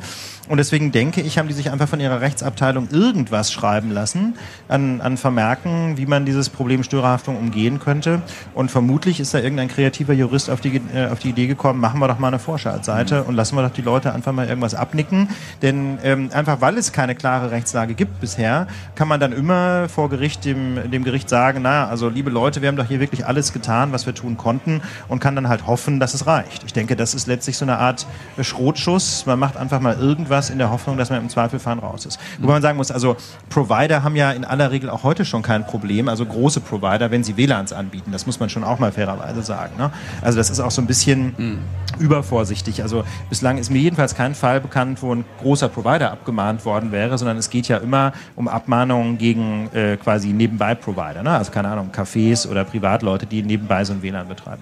Und deswegen denke ich, haben die sich einfach von ihrer Rechtsabteilung irgendwas schreiben lassen an, an Vermerken, wie man dieses Problem Störerhaftung umgehen könnte. Und vermutlich ist da irgendein kreativer Jurist auf die, äh, auf die Idee gekommen, machen wir doch mal eine Vorschaltseite und lassen wir doch die Leute einfach mal irgendwas abnicken. Denn ähm, einfach weil es keine klare Rechtslage gibt bisher, kann man dann immer vor Gericht dem, dem Gericht sagen, na, also liebe Leute, wir haben doch hier wirklich alles getan, was wir tun konnten und kann dann halt hoffen, dass es reicht. Ich denke, das ist letztlich so eine Art Schrotschuss. Man macht einfach mal irgendwas in der Hoffnung, dass man im Zweifelfall raus ist. Wobei man sagen muss, also Provider haben ja in aller Regel auch heute schon kein Problem, also große Provider, wenn sie WLANs anbieten. Das muss man schon auch mal fairerweise sagen. Ne? Also das ist auch so ein bisschen übervorsichtig. Also bislang ist mir jedenfalls kein Fall bekannt, wo ein großer Provider abgemahnt worden wäre, sondern es geht ja immer um Abmahnungen gegen äh, quasi Nebenbei-Provider. Ne? Also keine Ahnung, Cafés oder Privatleute, die nebenbei so ein WLAN betreiben.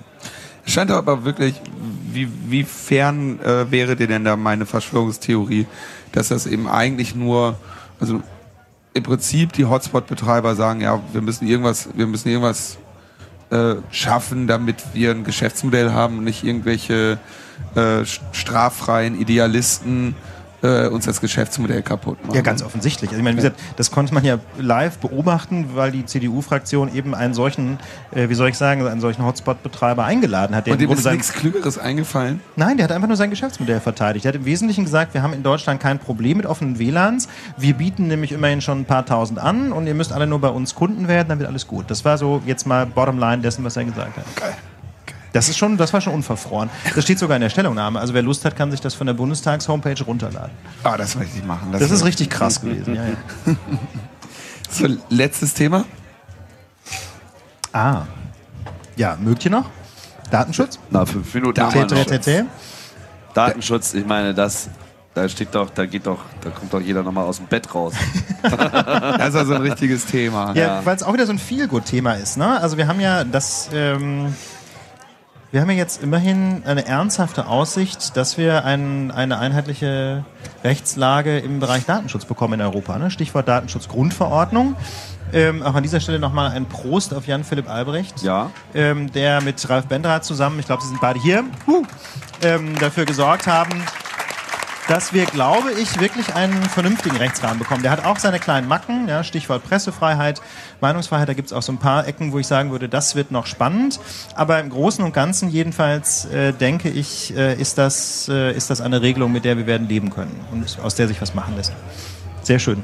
Scheint aber wirklich, wie, wie fern äh, wäre dir denn da meine Verschwörungstheorie, dass das eben eigentlich nur, also im Prinzip die Hotspot-Betreiber sagen, ja, wir müssen irgendwas, wir müssen irgendwas äh, schaffen, damit wir ein Geschäftsmodell haben und nicht irgendwelche äh, straffreien Idealisten äh, uns das Geschäftsmodell kaputt machen. Ja, ganz offensichtlich. Also ich meine, wie gesagt, das konnte man ja live beobachten, weil die CDU-Fraktion eben einen solchen, äh, wie soll ich sagen, einen solchen Hotspot-Betreiber eingeladen hat. Der Und dem ist nichts Klügeres eingefallen. Nein, der hat einfach nur sein Geschäftsmodell verteidigt. Der hat im Wesentlichen gesagt, wir haben in Deutschland kein Problem mit offenen WLANs. Wir bieten nämlich immerhin schon ein paar tausend an und ihr müsst alle nur bei uns Kunden werden, dann wird alles gut. Das war so jetzt mal Bottomline dessen, was er gesagt hat. Geil. Das ist schon, das war schon unverfroren. Das steht sogar in der Stellungnahme. Also wer Lust hat, kann sich das von der Bundestags-Homepage runterladen. Ah, das möchte ich machen. Das ist richtig krass gewesen. Ja, ja. <laughs> So, letztes Thema. Ah. Ja, mögt ihr noch? Datenschutz? Na, fünf Minuten. TTT? Datenschutz, ich meine, das, da steht doch, da geht doch, da kommt doch jeder nochmal aus dem Bett raus. <laughs> Das ist also ein richtiges Thema. Ja, weil es auch wieder so ein Feel-Good-Thema ist. Ne? Also wir haben ja das, ähm, wir haben ja jetzt immerhin eine ernsthafte Aussicht, dass wir ein, eine einheitliche Rechtslage im Bereich Datenschutz bekommen in Europa. Ne? Stichwort Datenschutzgrundverordnung. Ähm, auch an dieser Stelle nochmal ein Prost auf Jan-Philipp Albrecht, Ja. ähm, der mit Ralf Bendrath zusammen, ich glaube, sie sind beide hier, huh, ähm, dafür gesorgt haben, dass wir, glaube ich, wirklich einen vernünftigen Rechtsrahmen bekommen. Der hat auch seine kleinen Macken, ja, Stichwort Pressefreiheit, Meinungsfreiheit, da gibt es auch so ein paar Ecken, wo ich sagen würde, das wird noch spannend. Aber im Großen und Ganzen jedenfalls, äh, denke ich, äh, ist, das, äh, ist das eine Regelung, mit der wir werden leben können und aus der sich was machen lässt. Sehr schön.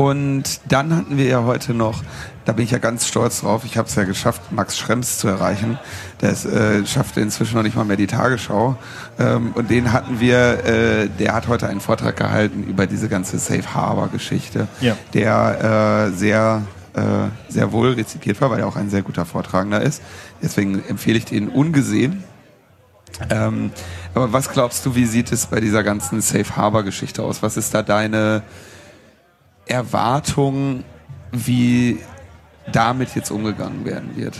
Und dann hatten wir ja heute noch, da bin ich ja ganz stolz drauf, ich habe es ja geschafft, Max Schrems zu erreichen. Der ist, äh, schaffte inzwischen noch nicht mal mehr die Tagesschau. Ähm, und den hatten wir, äh, der hat heute einen Vortrag gehalten über diese ganze Safe Harbor-Geschichte, Ja. der äh, sehr, äh, sehr wohl rezipiert war, weil er auch ein sehr guter Vortragender ist. Deswegen empfehle ich den ungesehen. Ähm, aber was glaubst du, wie sieht es bei dieser ganzen Safe Harbor-Geschichte aus? Was ist da deine Erwartung, wie damit jetzt umgegangen werden wird?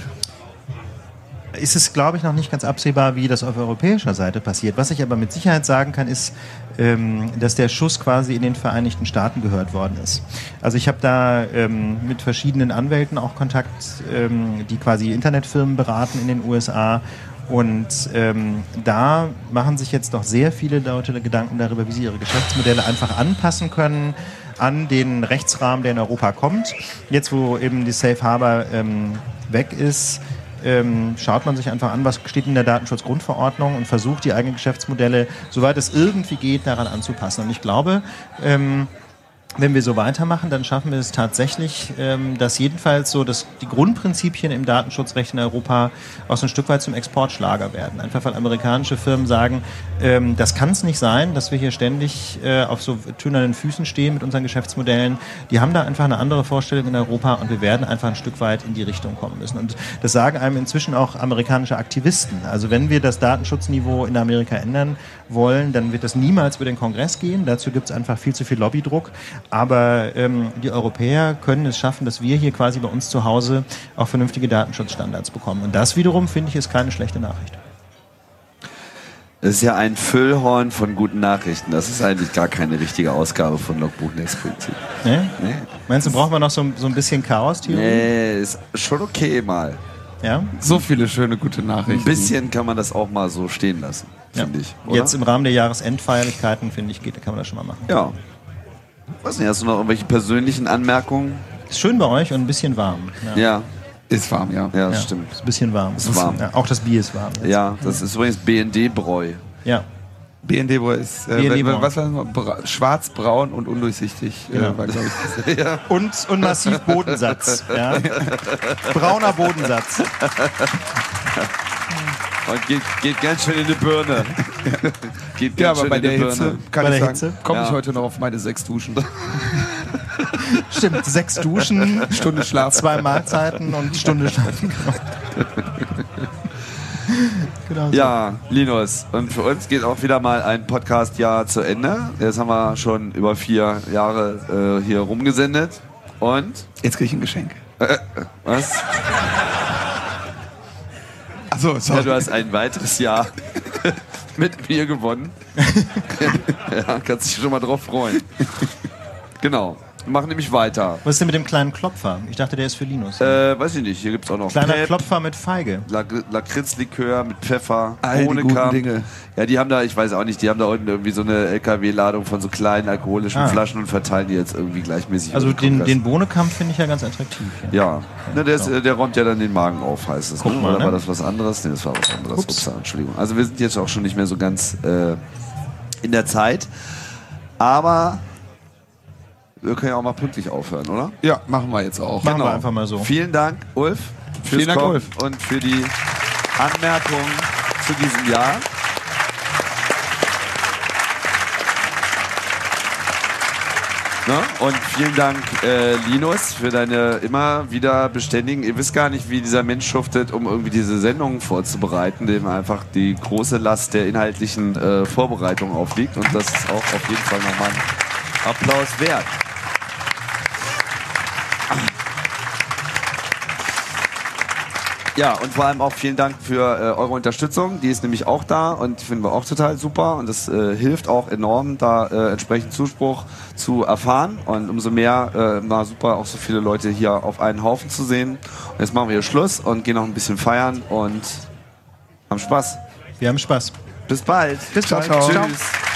ist es, glaube ich, noch nicht ganz absehbar, wie das auf europäischer Seite passiert. Was ich aber mit Sicherheit sagen kann, ist, ähm, dass der Schuss quasi in den Vereinigten Staaten gehört worden ist. Also ich habe da ähm, mit verschiedenen Anwälten auch Kontakt, ähm, die quasi Internetfirmen beraten in den USA. Und ähm, da machen sich jetzt doch sehr viele Leute Gedanken darüber, wie sie ihre Geschäftsmodelle einfach anpassen können an den Rechtsrahmen, der in Europa kommt. Jetzt, wo eben die Safe Harbor ähm, weg ist, ähm, schaut man sich einfach an, was steht in der Datenschutzgrundverordnung und versucht die eigenen Geschäftsmodelle, soweit es irgendwie geht, daran anzupassen. Und ich glaube, ähm, wenn wir so weitermachen, dann schaffen wir es tatsächlich, ähm, dass jedenfalls so dass die Grundprinzipien im Datenschutzrecht in Europa auch so ein Stück weit zum Exportschlager werden. Einfach weil amerikanische Firmen sagen, ähm, das kann es nicht sein, dass wir hier ständig äh, auf so tönernen Füßen stehen mit unseren Geschäftsmodellen. Die haben da einfach eine andere Vorstellung in Europa und wir werden einfach ein Stück weit in die Richtung kommen müssen. Und das sagen einem inzwischen auch amerikanische Aktivisten. Also wenn wir das Datenschutzniveau in Amerika ändern wollen, dann wird das niemals über den Kongress gehen. Dazu gibt es einfach viel zu viel Lobbydruck. Aber ähm, die Europäer können es schaffen, dass wir hier quasi bei uns zu Hause auch vernünftige Datenschutzstandards bekommen. Und das wiederum, finde ich, ist keine schlechte Nachricht. Das ist ja ein Füllhorn von guten Nachrichten. Das ist eigentlich gar keine richtige Ausgabe von Logbuch Netzpolitik. Ne? Nee. Meinst du, brauchen wir noch so, so ein bisschen Chaos-Theorie? Nee, ist schon okay mal. Ja? So viele schöne gute Nachrichten. Ein bisschen kann man das auch mal so stehen lassen, ja. finde ich. Oder? Jetzt im Rahmen der Jahresendfeierlichkeiten, finde ich, geht, kann man das schon mal machen. Ja. Was nicht, hast du noch irgendwelche persönlichen Anmerkungen? Ist schön bei euch und ein bisschen warm. Ja, Ist warm, ja. ja, Ja, stimmt. Ist ein bisschen warm. Ist warm. Ja, auch das Bier ist warm. jetzt. Ja, das ist übrigens BND-Bräu. Ja. BND wo ist äh, BND braun. was war das schwarz, braun und undurchsichtig. Genau. Äh, war, ich, das. <laughs> Und, und massiv Bodensatz. Ja. <laughs> Brauner Bodensatz. <laughs> Und geht, geht ganz schön in die Birne. <laughs> geht Ja, ganz aber schön bei in die der Hitze Birne. kann Bei ich der sagen, Hitze? komme ich Ja. heute noch auf meine sechs Duschen. Stimmt, sechs Duschen, Stunde Schlaf. zwei Mahlzeiten und Stunde schlafen. genau so. Ja, Linus. Und für uns geht auch wieder mal ein Podcast-Jahr zu Ende. Jetzt haben wir schon über vier Jahre äh, hier rumgesendet. Und? Jetzt kriege ich ein Geschenk. Was? Achso, Ja, sorry. du hast ein weiteres Jahr <laughs> mit mir gewonnen. <laughs> ja, kannst dich schon mal drauf freuen. Genau. Machen nämlich weiter. Was ist denn mit dem kleinen Klopfer? Ich dachte, der ist für Linus. Äh, weiß ich nicht, hier gibt's auch noch Kleiner Pep, Klopfer mit Feige. Lak- Lakritzlikör mit Pfeffer, All die guten Bohnenkamp. Dinge. Ja, die haben da, ich weiß auch nicht, die haben da unten irgendwie so eine LKW-Ladung von so kleinen alkoholischen Ah. Flaschen und verteilen die jetzt irgendwie gleichmäßig. Also den, den Bohnekamp finde ich ja ganz attraktiv. Ja, ne, der, ist, äh, der räumt ja dann den Magen auf, heißt es. Guck ne? mal, Oder ne? war das was anderes? Nee, das war was anderes. Ups. Ups, Entschuldigung. Also wir sind jetzt auch schon nicht mehr so ganz äh, in der Zeit. Aber wir können ja auch mal pünktlich aufhören, oder? Ja, machen wir jetzt auch. Machen wir einfach mal so. Vielen Dank, Ulf. Fürs Vielen Dank, Kommen Ulf. Und für die Anmerkungen zu diesem Jahr. Ne? Und vielen Dank, äh, Linus, für deine immer wieder beständigen. Ihr wisst gar nicht, wie dieser Mensch schuftet, um irgendwie diese Sendungen vorzubereiten, dem einfach die große Last der inhaltlichen äh, Vorbereitung aufliegt. Und das ist auch auf jeden Fall nochmal ein Applaus wert. Ja, und vor allem auch vielen Dank für äh, eure Unterstützung. Die ist nämlich auch da und die finden wir auch total super. Und das äh, hilft auch enorm, da äh, entsprechend Zuspruch zu erfahren. Und umso mehr äh, war super, auch so viele Leute hier auf einen Haufen zu sehen. Und jetzt machen wir hier Schluss und gehen noch ein bisschen feiern und haben Spaß. Wir haben Spaß. Bis bald. Bis Ciao, bald. ciao. Tschüss.